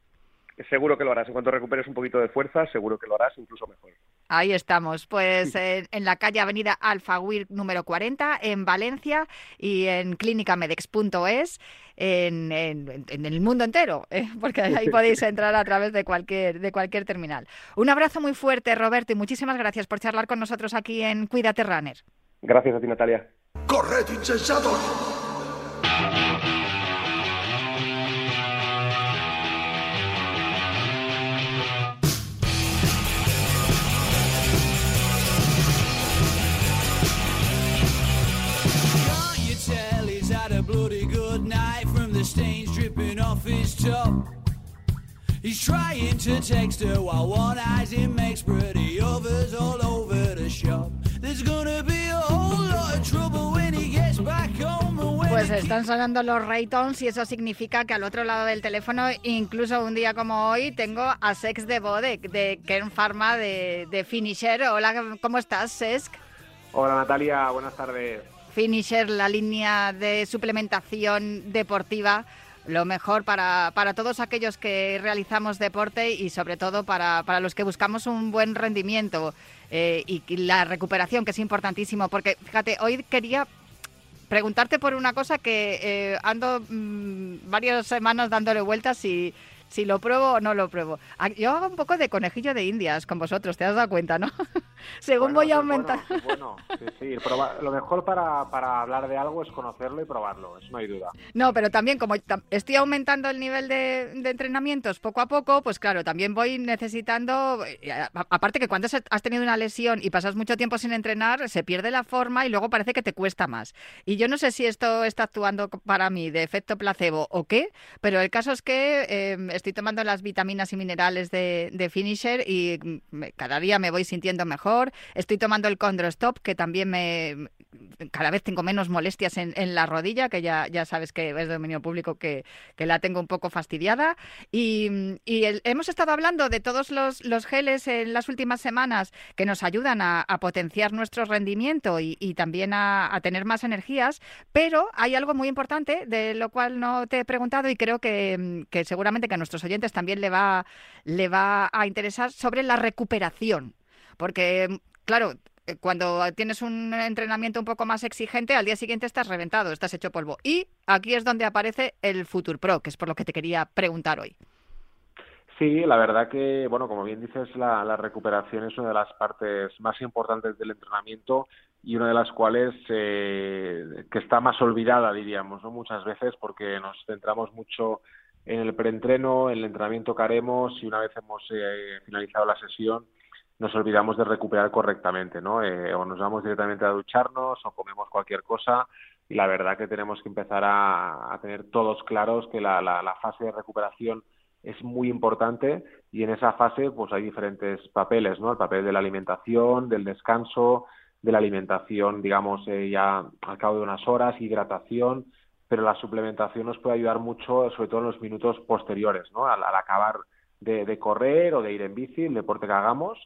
seguro que lo harás. En cuanto recuperes un poquito de fuerza, seguro que lo harás incluso mejor. Ahí estamos, pues en, la calle Avenida Alfaguir número 40 en Valencia y en clínicamedex.es en, en, en, el mundo entero, ¿eh? porque ahí podéis entrar a través de cualquier, de cualquier terminal. Un abrazo muy fuerte, Roberto, y muchísimas gracias por charlar con nosotros aquí en Cuídate Runner. Gracias a ti, Natalia. ¡Corred, He's trying to text her while one eyes him makes pretty overs all over the shop. There's gonna be a whole lot of trouble when he gets back home. Pues están sonando los Raytons y eso significa que al otro lado del teléfono, incluso un día como hoy, tengo a Sex de Bode, de Kern Pharma, de, de Finisher. Hola, ¿cómo estás, Sesk? Hola, Natalia, buenas tardes. Finisher, la línea de suplementación deportiva lo mejor para, para todos aquellos que realizamos deporte y sobre todo para, para los que buscamos un buen rendimiento eh, y la recuperación, que es importantísimo. Porque, fíjate, hoy quería preguntarte por una cosa que eh, ando mm, varias semanas dándole vueltas y si lo pruebo o no lo pruebo. Ah, yo hago un poco de conejillo de indias con vosotros, te has dado cuenta, ¿no? según voy aumentando. Bueno, sí, sí. lo mejor para, para, hablar de algo es conocerlo y probarlo, eso no hay duda. No, pero también como estoy aumentando el nivel de, entrenamientos poco a poco, pues claro, también voy necesitando, eh, aparte que cuando has tenido una lesión y pasas mucho tiempo sin entrenar, se pierde la forma y luego parece que te cuesta más. Y yo no sé si esto está actuando para mí de efecto placebo o qué, pero el caso es que em, estoy tomando las vitaminas y minerales de, de Finisher y mm, cada día me voy sintiendo mejor. Estoy tomando el Condrostop, que también me cada vez tengo menos molestias en, la rodilla, que ya, ya sabes que es de dominio público que, que la tengo un poco fastidiada. Y, hemos estado hablando de todos los, los, geles en las últimas semanas que nos ayudan a, potenciar nuestro rendimiento y, también a, tener más energías, pero hay algo muy importante de lo cual no te he preguntado y creo que, que seguramente a nuestros oyentes también le va, le va a interesar sobre la recuperación. Porque, claro, eh, cuando tienes un entrenamiento un poco más exigente, al día siguiente estás reventado, estás hecho polvo. Y aquí es donde aparece el Future Pro, que es por lo que te quería preguntar hoy. Sí, la verdad que, bueno, como bien dices, la, recuperación es una de las partes más importantes del entrenamiento y una de las cuales eh, que está más olvidada, diríamos, ¿no? Muchas veces porque nos centramos mucho en el preentreno, en el entrenamiento que haremos y una vez hemos eh, finalizado la sesión, nos olvidamos de recuperar correctamente, ¿no? Eh, o nos vamos directamente a ducharnos o comemos cualquier cosa y la verdad que tenemos que empezar a, tener todos claros que la, la, fase de recuperación es muy importante y en esa fase pues hay diferentes papeles, ¿no? El papel de la alimentación, del descanso, de la alimentación, digamos, eh, ya al cabo de unas horas, hidratación, pero la suplementación nos puede ayudar mucho, sobre todo en los minutos posteriores, ¿no? Al, acabar de, de, correr o de ir en bici, el deporte que hagamos,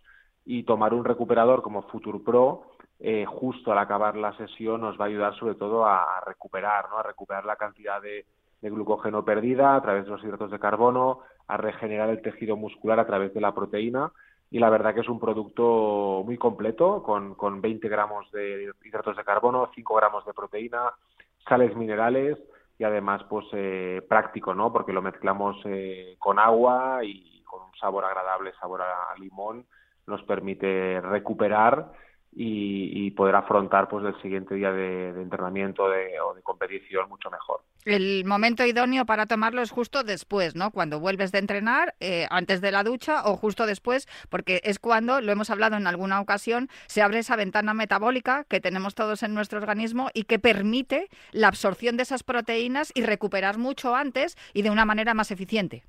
y tomar un recuperador como Future Pro eh, justo al acabar la sesión nos va a ayudar sobre todo a, recuperar, ¿no? a recuperar la cantidad de, glucógeno perdida a través de los hidratos de carbono, a regenerar el tejido muscular a través de la proteína y la verdad que es un producto muy completo con, con 20 gramos de hidratos de carbono, 5 gramos de proteína, sales minerales y además pues eh, práctico, ¿no? Porque lo mezclamos eh, con agua y con un sabor agradable, sabor a limón nos permite recuperar y, poder afrontar pues el siguiente día de, entrenamiento o de competición mucho mejor. El momento idóneo para tomarlo es justo después, ¿no? Cuando vuelves de entrenar, eh, antes de la ducha o justo después, porque es cuando, lo hemos hablado en alguna ocasión, se abre esa ventana metabólica que tenemos todos en nuestro organismo y que permite la absorción de esas proteínas y recuperar mucho antes y de una manera más eficiente.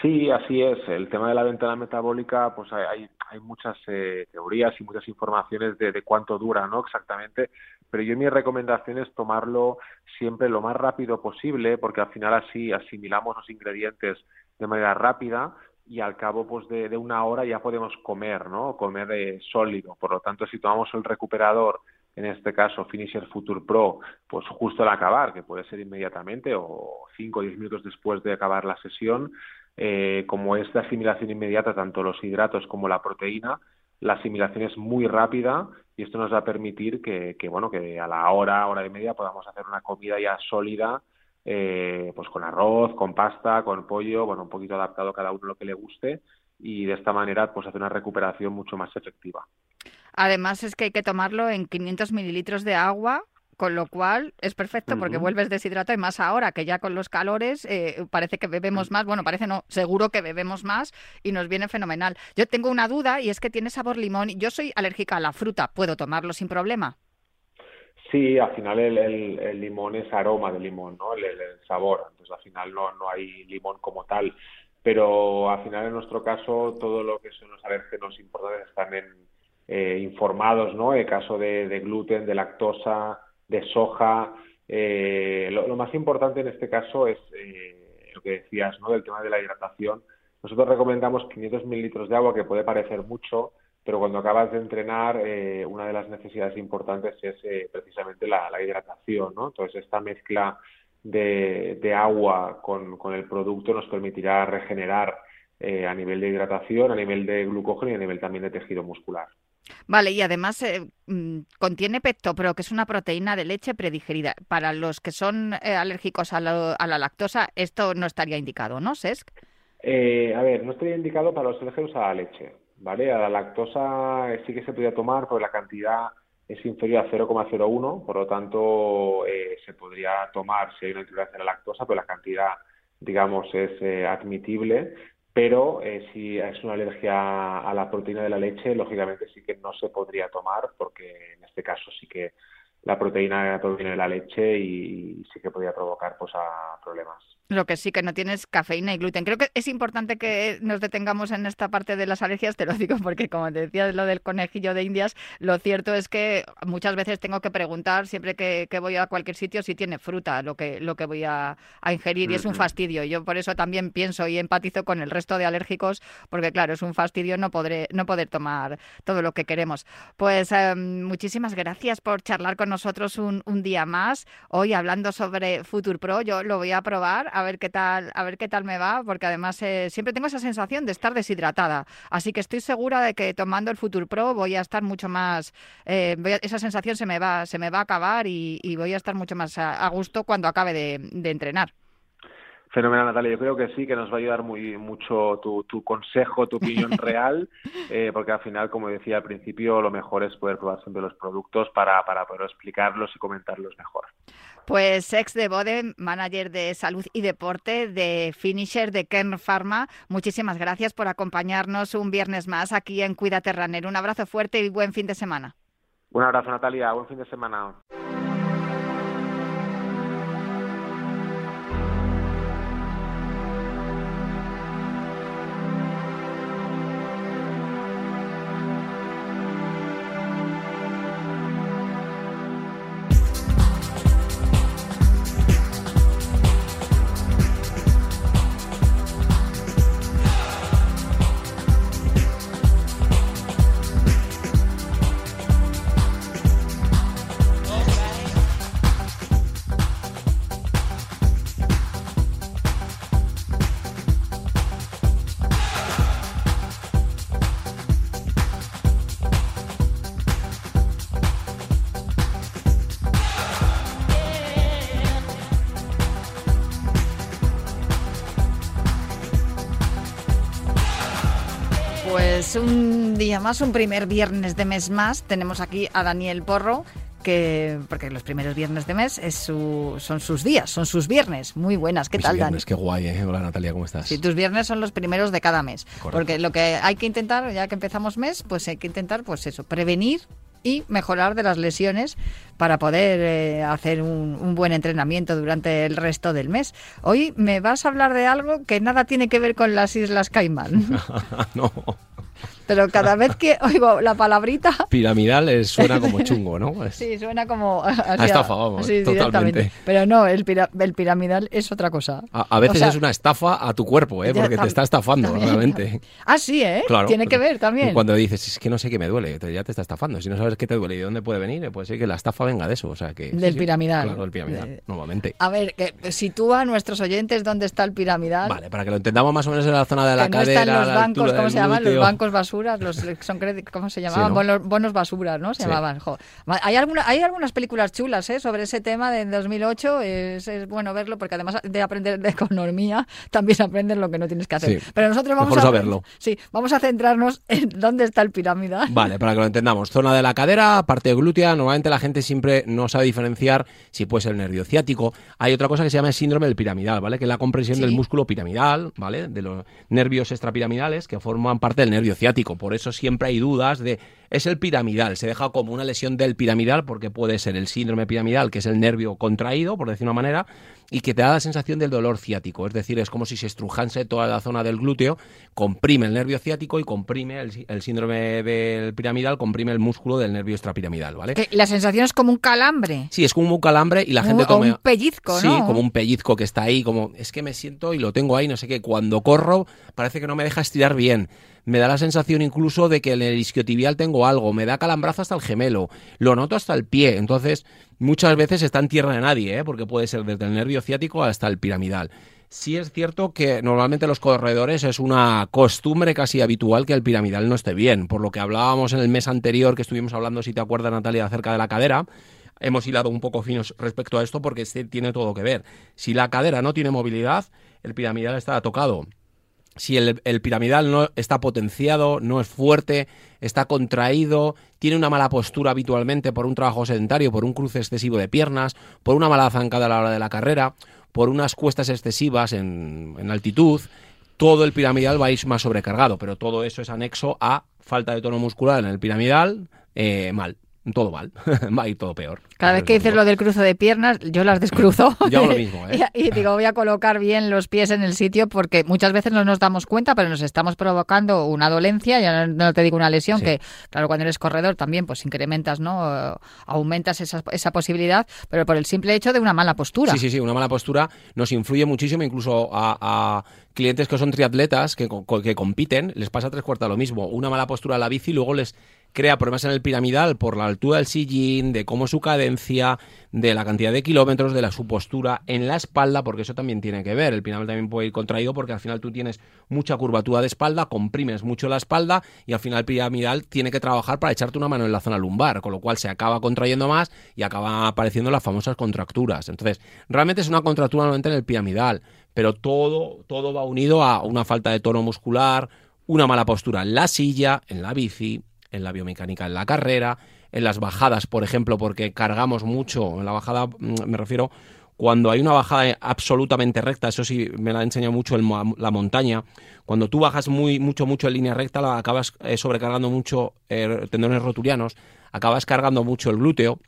Sí, así es. El tema de la ventana metabólica, pues hay, hay muchas eh, teorías y muchas informaciones de, de, cuánto dura, ¿no? Exactamente. Pero yo mi recomendación es tomarlo siempre lo más rápido posible, porque al final así asimilamos los ingredientes de manera rápida y al cabo pues de, de una hora ya podemos comer, ¿no? Comer eh, sólido. Por lo tanto, si tomamos el recuperador en este caso Finisher Future Pro, pues justo al acabar, que puede ser inmediatamente o 5 o 10 minutos después de acabar la sesión, eh, como es de asimilación inmediata tanto los hidratos como la proteína, la asimilación es muy rápida y esto nos va a permitir que, bueno, que a la hora, hora y media podamos hacer una comida ya sólida, eh, pues con arroz, con pasta, con pollo, bueno, un poquito adaptado a cada uno lo que le guste y de esta manera pues hacer una recuperación mucho más efectiva. Además es que hay que tomarlo en 500 mililitros de agua con lo cual es perfecto porque vuelves deshidratado y más ahora que ya con los calores eh, parece que bebemos más, bueno, parece no, seguro que bebemos más y nos viene fenomenal. Yo tengo una duda y es que tiene sabor limón. Yo soy alérgica a la fruta, ¿puedo tomarlo sin problema? Sí, al final el, limón es aroma de limón, ¿no? El, sabor. Entonces al final no, no hay limón como tal. Pero al final en nuestro caso todo lo que son los alérgenos importantes están en, eh, informados, ¿no? El caso de, de gluten, de lactosa, de soja. Eh, lo, más importante en este caso es eh, lo que decías, ¿no? Del tema de la hidratación. Nosotros recomendamos 500 mililitros de agua, que puede parecer mucho, pero cuando acabas de entrenar, eh, una de las necesidades importantes es precisamente la, hidratación, ¿no? Entonces, esta mezcla de, agua con, con, el producto nos permitirá regenerar a nivel de hidratación, a nivel de glucógeno y a nivel también de tejido muscular. Vale, y además eh, mm, contiene pectopro, que es una proteína de leche predigerida. Para los que son eh, alérgicos a, la lactosa, esto no estaría indicado, ¿no, Sesc? Eh, a ver, no estaría indicado para los alérgicos a la leche. ¿vale? A la lactosa sí que se podría tomar, porque la cantidad es inferior a 0,01, por lo tanto eh, se podría tomar si hay una intolerancia a la lactosa, pero la cantidad, digamos, es eh, admitible. Pero eh, si es una alergia a la proteína de la leche, lógicamente sí que no se podría tomar, porque en este caso sí que la proteína proviene de la leche y, sí que podría provocar pues, a problemas. Lo que sí que no tiene es cafeína y gluten. Creo que es importante que nos detengamos en esta parte de las alergias, te lo digo porque como te decía lo del conejillo de Indias, lo cierto es que muchas veces tengo que preguntar siempre que, voy a cualquier sitio si tiene fruta lo que, lo que voy a, ingerir y es un fastidio. Yo por eso también pienso y empatizo con el resto de alérgicos porque claro, es un fastidio no, podré, no poder tomar todo lo que queremos. Pues em, muchísimas gracias por charlar con nosotros un, un día más. Hoy hablando sobre Future Pro, yo lo voy a probar a ver qué tal, a ver qué tal me va, porque además eh, siempre tengo esa sensación de estar deshidratada. Así que estoy segura de que tomando el Future Pro voy a estar mucho más, eh, esa sensación se me va, se me va a acabar y, voy a estar mucho más a, gusto cuando acabe de, entrenar. Fenomenal, Natalia. Yo creo que sí, que nos va a ayudar muy mucho tu, tu consejo, tu opinión real, eh, porque al final, como decía al principio, lo mejor es poder probar siempre los productos para, para poder explicarlos y comentarlos mejor. Pues ex de Bode, manager de salud y deporte de Finisher de Kern Pharma, muchísimas gracias por acompañarnos un viernes más aquí en Cuídate Runner. Un abrazo fuerte y buen fin de semana. Un abrazo, Natalia. Buen fin de semana. Un día más, un primer viernes de mes más. Tenemos aquí a Daniel Porro, que porque los primeros viernes de mes es su, son sus días, son sus viernes. Muy buenas, ¿qué tal, Daniel? Qué guay, ¿eh? Hola Natalia, ¿cómo estás? Sí, tus viernes son los primeros de cada mes. Porque lo que hay que intentar, ya que empezamos mes, pues hay que intentar, pues eso, prevenir y mejorar de las lesiones para poder eh, hacer un, un, buen entrenamiento durante el resto del mes. Hoy me vas a hablar de algo que nada tiene que ver con las Islas Caimán. no. Pero cada vez que oigo la palabrita... Piramidal suena como chungo, ¿no? Sí, suena como... a estafa, vamos, totalmente. Pero no, el, el, piramidal es otra cosa. A, veces es una estafa a tu cuerpo, ¿eh? Porque te está estafando, realmente. Ah, sí, ¿eh? Claro. Tiene que ver también. Cuando dices, es que no sé qué me duele, ya te está estafando. Si no sabes qué te duele y de dónde puede venir, puede ser que la estafa venga de eso. O sea, que, del piramidal. Claro, del piramidal, nuevamente. A ver, que sitúa a nuestros oyentes dónde está el piramidal. Vale, para que lo entendamos más o menos en la zona de la que cadera. No están los bancos, ¿cómo se llaman? Los bancos basuras, los son ¿cómo se llamaban? bonos, bonos, basura, ¿no? Se llamaban. Hay, alguna, hay algunas películas chulas ¿eh? sobre ese tema de 2008. Es, es, bueno verlo porque además de aprender de economía, también aprendes lo que no tienes que hacer. Pero nosotros vamos a, saberlo. Sí, vamos a centrarnos en dónde está el piramidal. Vale, para que lo entendamos. Zona de la cadera, parte glútea. Normalmente la gente siempre no sabe diferenciar si puede ser el nervio ciático. Hay otra cosa que se llama el síndrome del piramidal, ¿vale? Que es la comprensión del músculo piramidal, ¿vale? De los nervios extrapiramidales que forman parte del nervio ciático. Por eso siempre hay dudas de es el piramidal, se deja como una lesión del piramidal porque puede ser el síndrome piramidal, que es el nervio contraído, por decir una manera, y que te da la sensación del dolor ciático, es decir, es como si se estrujase toda la zona del glúteo, comprime el nervio ciático y comprime el, síndrome del piramidal, comprime el músculo del nervio extrapiramidal, ¿vale? la sensación es como un calambre. Sí, es como un calambre y la gente toma... un pellizco, ¿no? Sí, como un pellizco que está ahí, como es que me siento y lo tengo ahí, no sé qué, cuando corro parece que no me deja estirar bien me da la sensación incluso de que en el isquiotibial tengo algo, me da calambrazo hasta el gemelo, lo noto hasta el pie, entonces muchas veces está en tierra de nadie, ¿eh? porque puede ser desde el nervio ciático hasta el piramidal. Sí es cierto que normalmente los corredores es una costumbre casi habitual que el piramidal no esté bien, por lo que hablábamos en el mes anterior que estuvimos hablando, si te acuerdas Natalia, acerca de la cadera, hemos hilado un poco finos respecto a esto porque este tiene todo que ver. Si la cadera no tiene movilidad, el piramidal está tocado si el, piramidal no está potenciado, no es fuerte, está contraído, tiene una mala postura habitualmente por un trabajo sedentario, por un cruce excesivo de piernas, por una mala zancada a la hora de la carrera, por unas cuestas excesivas en, en altitud, todo el piramidal va a ir más sobrecargado, pero todo eso es anexo a falta de tono muscular en el piramidal, eh, mal todo mal, va a ir todo peor. Cada vez que dices lo del cruzo de piernas, yo las descruzo. yo hago lo mismo, ¿eh? y, digo, voy a colocar bien los pies en el sitio porque muchas veces no nos damos cuenta, pero nos estamos provocando una dolencia, ya no, te digo una lesión, que claro, cuando eres corredor también pues incrementas, ¿no? Aumentas esa, esa posibilidad, pero por el simple hecho de una mala postura. Sí, sí, sí, una mala postura nos influye muchísimo incluso a, clientes que son triatletas, que, que compiten, les pasa tres cuartas lo mismo. Una mala postura a la bici, luego les crea problemas en el piramidal por la altura del sillín, de cómo su cadencia, de la cantidad de kilómetros, de la su postura en la espalda, porque eso también tiene que ver. El piramidal también puede ir contraído porque al final tú tienes mucha curvatura de espalda, comprimes mucho la espalda y al final el piramidal tiene que trabajar para echarte una mano en la zona lumbar, con lo cual se acaba contrayendo más y acaba apareciendo las famosas contracturas. Entonces, realmente es una contractura normalmente en el piramidal, pero todo, todo va unido a una falta de tono muscular, una mala postura en la silla, en la bici, en la biomecánica en la carrera, en las bajadas, por ejemplo, porque cargamos mucho. En la bajada mm, me refiero cuando hay una bajada absolutamente recta, eso sí me la ha enseñado mucho la montaña, cuando tú bajas muy, mucho, mucho en línea recta, la acabas eh, sobrecargando mucho eh, tendones rotulianos, acabas cargando mucho el glúteo.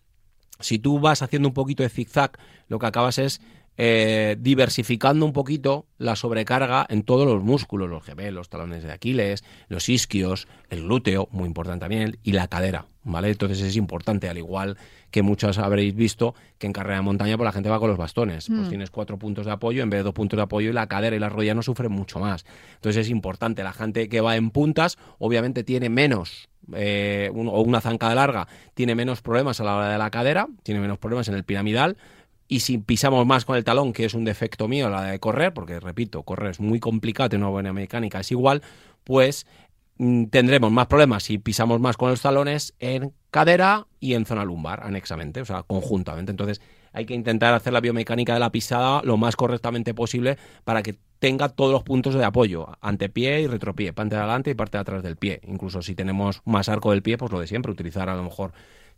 Si tú vas haciendo un poquito de zigzag, lo que acabas es eh, diversificando un poquito la sobrecarga en todos los músculos, los gemelos, talones de Aquiles, los isquios, el glúteo, muy importante también, y la cadera, ¿vale? Entonces es importante, al igual que muchos habréis visto que en carrera de montaña pues la gente va con los bastones, pues mm. tienes cuatro puntos de apoyo en vez de dos puntos de apoyo y la cadera y la rodilla no sufren mucho más. Entonces es importante, la gente que va en puntas obviamente tiene menos eh, o una zancada larga, tiene menos problemas a la hora de la cadera, tiene menos problemas en el piramidal, y si pisamos más con el talón, que es un defecto mío la de correr, porque repito, correr es muy complicado, tener una buena mecánica es igual, pues mm, tendremos más problemas si pisamos más con los talones en cadera y en zona lumbar, anexamente, o sea, conjuntamente. Entonces, hay que intentar hacer la biomecánica de la pisada lo más correctamente posible para que tenga todos los puntos de apoyo, antepié y retropié, parte de adelante y parte de atrás del pie. Incluso si tenemos más arco del pie, pues lo de siempre, utilizar a lo mejor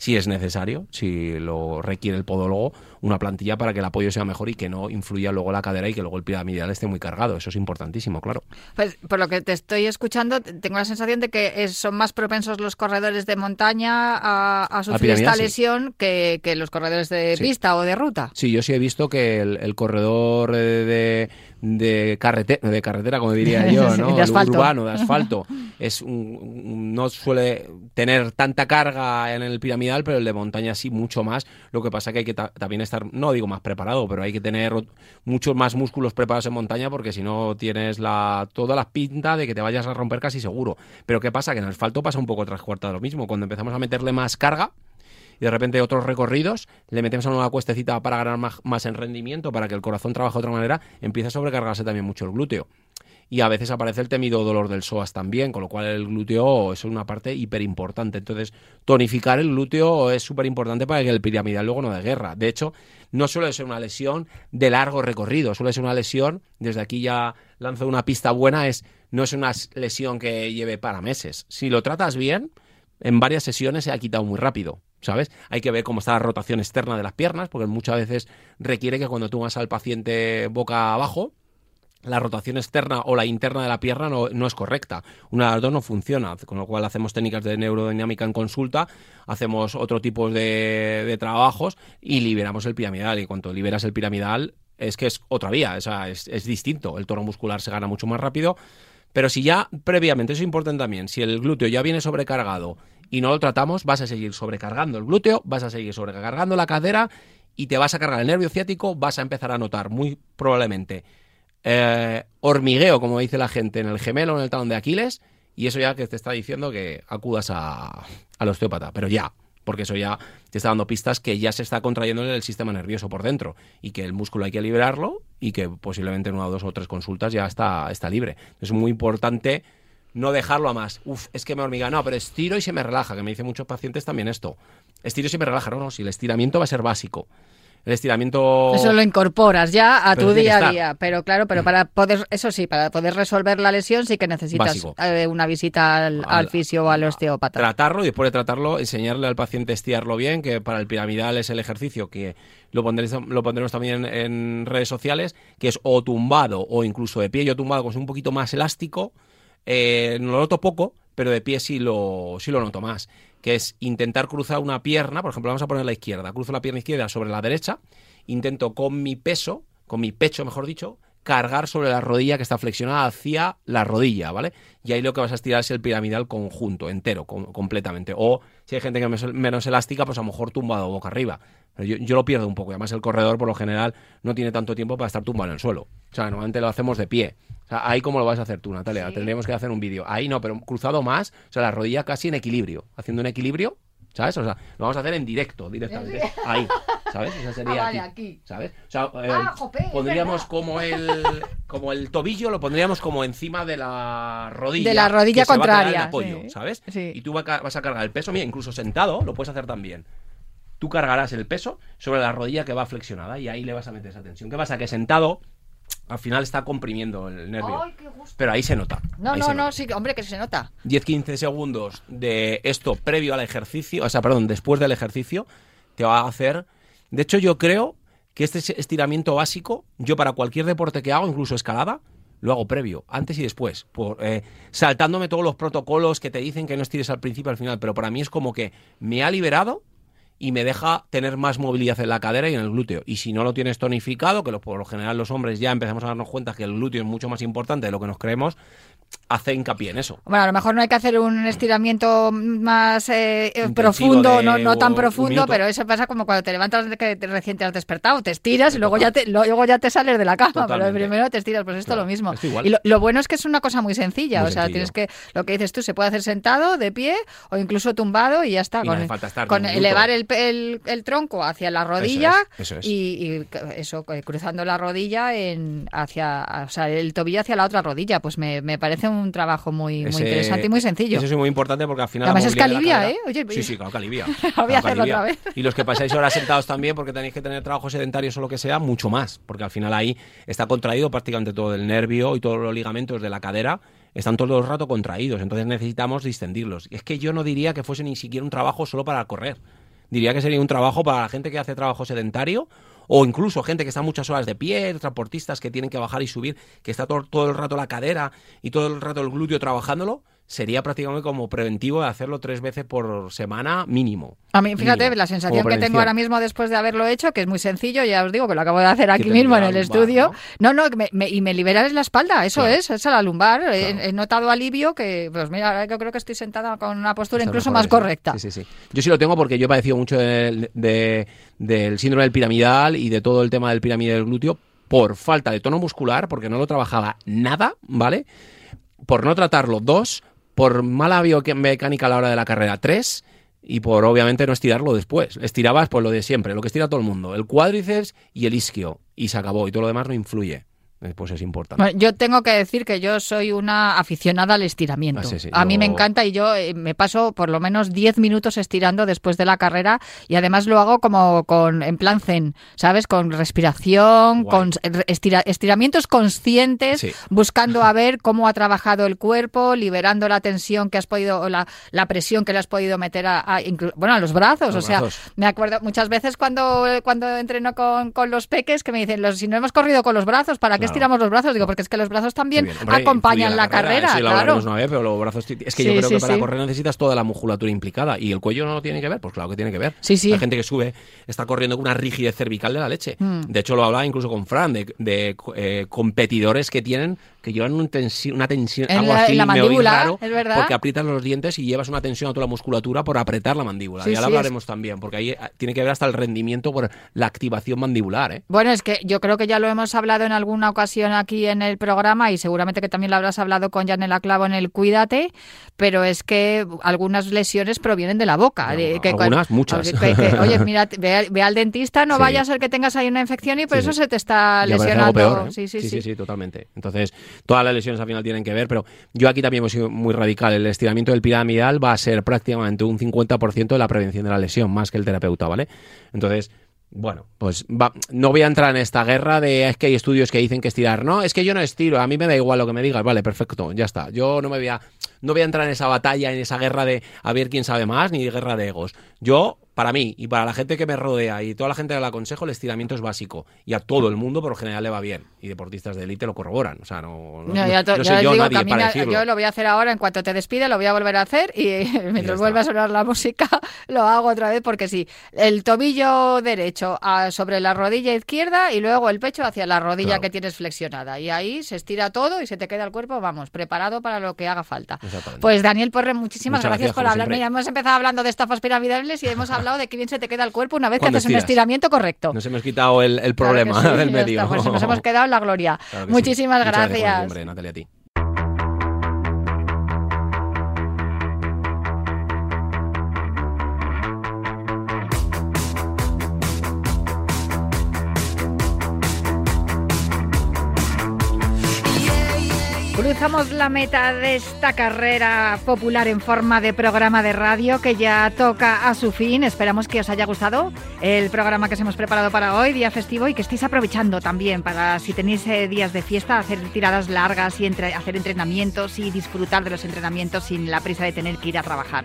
si es necesario, si lo requiere el podólogo, una plantilla para que el apoyo sea mejor y que no influya luego la cadera y que luego el piramidal esté muy cargado. Eso es importantísimo, claro. Pues por lo que te estoy escuchando, tengo la sensación de que son más propensos los corredores de montaña a, sufrir esta lesión que, los corredores de pista o de ruta. Sí, yo sí he visto que el, corredor de, de, carretera, de carretera, como diría yo, ¿no? de urbano, de asfalto, es no suele tener tanta carga en el piramidal, pero el de montaña sí mucho más. Lo que pasa que hay que también estar, no digo más preparado, pero hay que tener muchos más músculos preparados en montaña porque si no tienes la toda la pinta de que te vayas a romper casi seguro. Pero ¿qué pasa? Que en el asfalto pasa un poco tras cuarta de lo mismo. Cuando empezamos a meterle más carga, y de repente otros recorridos, le metemos a una cuestecita para ganar más, más, en rendimiento, para que el corazón trabaje de otra manera, empieza a sobrecargarse también mucho el glúteo y a veces aparece el temido dolor del psoas también, con lo cual el glúteo es una parte hiper importante. Entonces, tonificar el glúteo es súper importante para que el piramidal luego no de guerra. De hecho, no suele ser una lesión de largo recorrido, suele ser una lesión, desde aquí ya lanzo una pista buena, es no es una lesión que lleve para meses. Si lo tratas bien, en varias sesiones se ha quitado muy rápido. ¿Sabes? Hay que ver cómo está la rotación externa de las piernas, porque muchas veces requiere que cuando tú vas al paciente boca abajo, la rotación externa o la interna de la pierna no, no, es correcta. Una de las dos no funciona, con lo cual hacemos técnicas de neurodinámica en consulta, hacemos otro tipo de, de trabajos y liberamos el piramidal. Y cuando liberas el piramidal, es que es otra vía, es, es distinto. El tono muscular se gana mucho más rápido. Pero si ya previamente, eso es importante también, si el glúteo ya viene sobrecargado y no lo tratamos, vas a seguir sobrecargando el glúteo, vas a seguir sobrecargando la cadera y te vas a cargar el nervio ciático, vas a empezar a notar muy probablemente eh, hormigueo, como dice la gente, en el gemelo, en el talón de Aquiles, y eso ya que te está diciendo que acudas a, al osteópata, pero ya, porque eso ya te está dando pistas que ya se está contrayendo el sistema nervioso por dentro y que el músculo hay que liberarlo y que posiblemente en una, dos o tres consultas ya está, está libre. Es muy importante no dejarlo a más. Uf, es que me hormiga, no, pero estiro y se me relaja, que me dicen muchos pacientes también esto. Estiro y se me relaja, no, no, si el estiramiento va a ser básico. el estiramiento... Eso lo incorporas ya a tu día a día, pero claro, pero para poder, eso sí, para poder resolver la lesión sí que necesitas eh, una visita al, fisio o al osteópata. Tratarlo y después de tratarlo, enseñarle al paciente a estirarlo bien, que para el piramidal es el ejercicio que lo, pondremos, lo pondremos también en redes sociales, que es o tumbado o incluso de pie, yo tumbado, pues un poquito más elástico, eh, no lo noto poco, pero de pie sí lo, sí lo noto más que es intentar cruzar una pierna, por ejemplo, vamos a poner la izquierda, cruzo la pierna izquierda sobre la derecha, intento con mi peso, con mi pecho, mejor dicho, cargar sobre la rodilla que está flexionada hacia la rodilla, ¿vale? Y ahí lo que vas a estirar es el piramidal conjunto, entero, completamente. O si hay gente que es menos elástica, pues a lo mejor tumbado boca arriba. Pero yo, lo pierdo un poco. Y además el corredor, por lo general, no tiene tanto tiempo para estar tumbado en el suelo. O sea, normalmente lo hacemos de pie. O sea, ahí cómo lo vas a hacer tú, Natalia. Tendríamos que hacer un vídeo. Ahí no, pero cruzado más, o sea, la rodilla casi en equilibrio, haciendo un equilibrio, ¿sabes? O sea, lo vamos a hacer en directo, directamente. Ahí, ¿sabes? O sea, sería ah, aquí, ¿sabes? O sea, eh, ah, pondríamos como el como el tobillo lo pondríamos como encima de la rodilla. De la rodilla contraria. apoyo, ¿sabes? Y tú vas a cargar el peso, mira, incluso sentado lo puedes hacer también tú cargarás el peso sobre la rodilla que va flexionada y ahí le vas a meter esa tensión. ¿Qué pasa? Que sentado al final está comprimiendo el nervio. pero ahí se nota. No, no, no, sí, hombre, que se nota. 10-15 segundos de esto previo al ejercicio, o sea, perdón, después del ejercicio, te va a hacer... De hecho, yo creo que este estiramiento básico, yo para cualquier deporte que hago, incluso escalada, lo hago previo, antes y después, por, eh, saltándome todos los protocolos que te dicen que no estires al principio al final, pero para mí es como que me ha liberado y me deja tener más movilidad en la cadera y en el glúteo. Y si no lo tienes tonificado, que por lo general los hombres ya empezamos a darnos cuenta que el glúteo es mucho más importante de lo que nos creemos, hace hincapié en eso. Bueno, a lo mejor no hay que hacer un estiramiento más eh, profundo, no, no, tan profundo, pero eso pasa como cuando te levantas que recién te has despertado, te estiras y luego ya te, luego ya te sales de la cama, pero primero te estiras, pues esto es lo mismo. Y lo, bueno es que es una cosa muy sencilla, o sea, tienes que, lo que dices tú, se puede hacer sentado, de pie o incluso tumbado y ya está. con, elevar el, el, tronco hacia la rodilla Y, eso, eh, cruzando la rodilla en hacia, o sea, el tobillo hacia la otra rodilla, pues me, me parece un trabajo muy, muy interesante y muy sencillo. Eso es muy importante porque al final. Además es que alivia, ¿eh? Oye, sí, sí, claro que alivia. Voy a hacerlo otra vez. Y los que pasáis horas sentados también porque tenéis que tener trabajos sedentarios o lo que sea, mucho más. Porque al final ahí está contraído prácticamente todo el nervio y todos los ligamentos de la cadera están todo el rato contraídos. Entonces necesitamos distendirlos. Es que yo no diría que fuese ni siquiera un trabajo solo para correr. Diría que sería un trabajo para la gente que hace trabajo sedentario o incluso gente que está muchas horas de pie, transportistas que tienen que bajar y subir, que está todo, todo el rato la cadera y todo el rato el glúteo trabajándolo, sería prácticamente como preventivo de hacerlo tres veces por semana mínimo. A mí, fíjate, la sensación que tengo ahora mismo después de haberlo hecho, que es muy sencillo, ya os digo que lo acabo de hacer aquí mismo en el estudio. ¿no? no, y me liberas la espalda, eso es, es la lumbar. He, notado alivio que, pues mira, yo creo que estoy sentada con una postura incluso más correcta. Sí, sí, sí. Yo sí lo tengo porque yo he padecido mucho de, del síndrome del piramidal y de todo el tema del pirámide del glúteo por falta de tono muscular, porque no lo trabajaba nada, ¿vale? Por no tratarlo, dos, por mala biomecánica a la hora de la carrera, tres, y por obviamente no estirarlo después. Estirabas pues lo de siempre, lo que estira todo el mundo, el cuádriceps y el isquio, y se acabó, y todo lo demás no influye. Eh, pues es importante. yo tengo que decir que yo soy una aficionada al estiramiento. Ah, a mí me encanta y yo eh, me paso por lo menos 10 minutos estirando después de la carrera y además lo hago como con en plan zen, ¿sabes? Con respiración, con estiramientos conscientes, buscando a ver cómo ha trabajado el cuerpo, liberando la tensión que has podido, o la, la presión que le has podido meter a, bueno, a los brazos. o sea, me acuerdo muchas veces cuando, cuando entreno con, con los peques que me dicen, los, si no hemos corrido con los brazos, ¿para qué tiramos los brazos? Digo, porque es que los brazos también acompañan la, carrera. claro. pero los brazos. Es que yo creo que para correr necesitas toda la musculatura implicada. ¿Y el cuello no lo tiene que ver? Pues claro que tiene que ver. Sí, sí. Hay gente que sube, está corriendo con una rigidez cervical de la leche. Mm. De hecho, lo hablaba incluso con Fran, de, eh, competidores que tienen que llevan una tensión, una tensión algo así, la mandíbula, es verdad. porque aprietas los dientes y llevas una tensión a toda la musculatura por apretar la mandíbula. ya lo hablaremos también, porque ahí eh, tiene que ver hasta el rendimiento por la activación mandibular. ¿eh? Bueno, es que yo creo que ya lo hemos hablado en alguna ocasión aquí en el programa y seguramente que también lo habrás hablado con Janela Clavo en el Cuídate, pero es que algunas lesiones provienen de la boca. algunas, muchas. oye, mira, ve, al dentista, no vaya a ser que tengas ahí una infección y por eso se te está lesionando. sí, sí, sí, sí, totalmente. Entonces, todas las lesiones al final tienen que ver, pero yo aquí también hemos sido muy radical. El estiramiento del piramidal va a ser prácticamente un 50% de la prevención de la lesión, más que el terapeuta, ¿vale? Entonces, Bueno, pues va, no voy a entrar en esta guerra de es que hay estudios que dicen que estirar. No, es que yo no estiro, a mí me da igual lo que me digas. Vale, perfecto, ya está. Yo no me voy a, no voy a entrar en esa batalla, en esa guerra de a ver quién sabe más, ni guerra de egos. Yo para mí y para la gente que me rodea y toda la gente que le aconsejo, el estiramiento es básico. Y a todo el mundo, por lo general, le va bien. Y deportistas de élite lo corroboran. O sea, no, no, soy yo nadie para decirlo. Yo lo voy a hacer ahora en cuanto te despide, lo voy a volver a hacer y mientras vuelva a sonar la música, lo hago otra vez porque sí. El tobillo derecho sobre la rodilla izquierda y luego el pecho hacia la rodilla que tienes flexionada. Y ahí se estira todo y se te queda el cuerpo, vamos, preparado para lo que haga falta. Pues Daniel Porre, muchísimas gracias, por hablar. Mira, hemos empezado hablando de estafas piramidales y hemos hablado hablado de que bien se te queda el cuerpo una vez que haces un estiramiento correcto. Nos hemos quitado el, problema del medio. pues nos hemos quedado en la gloria. Muchísimas gracias. Natalia, a ti. Cruzamos la meta de esta carrera popular en forma de programa de radio que ya toca a su fin. Esperamos que os haya gustado el programa que os hemos preparado para hoy, día festivo, y que estéis aprovechando también para, si tenéis eh, días de fiesta, hacer tiradas largas y hacer entrenamientos y disfrutar de los entrenamientos sin la prisa de tener que ir a trabajar.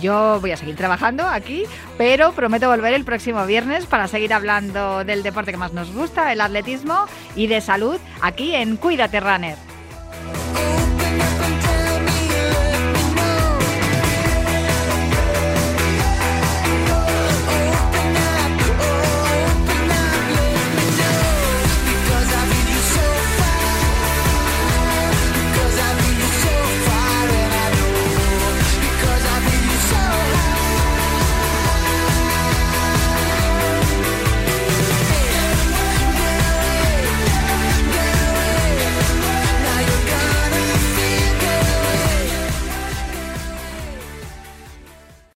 Yo voy a seguir trabajando aquí, pero prometo volver el próximo viernes para seguir hablando del deporte que más nos gusta, el atletismo y de salud, aquí en Cuídate Runner. Oh.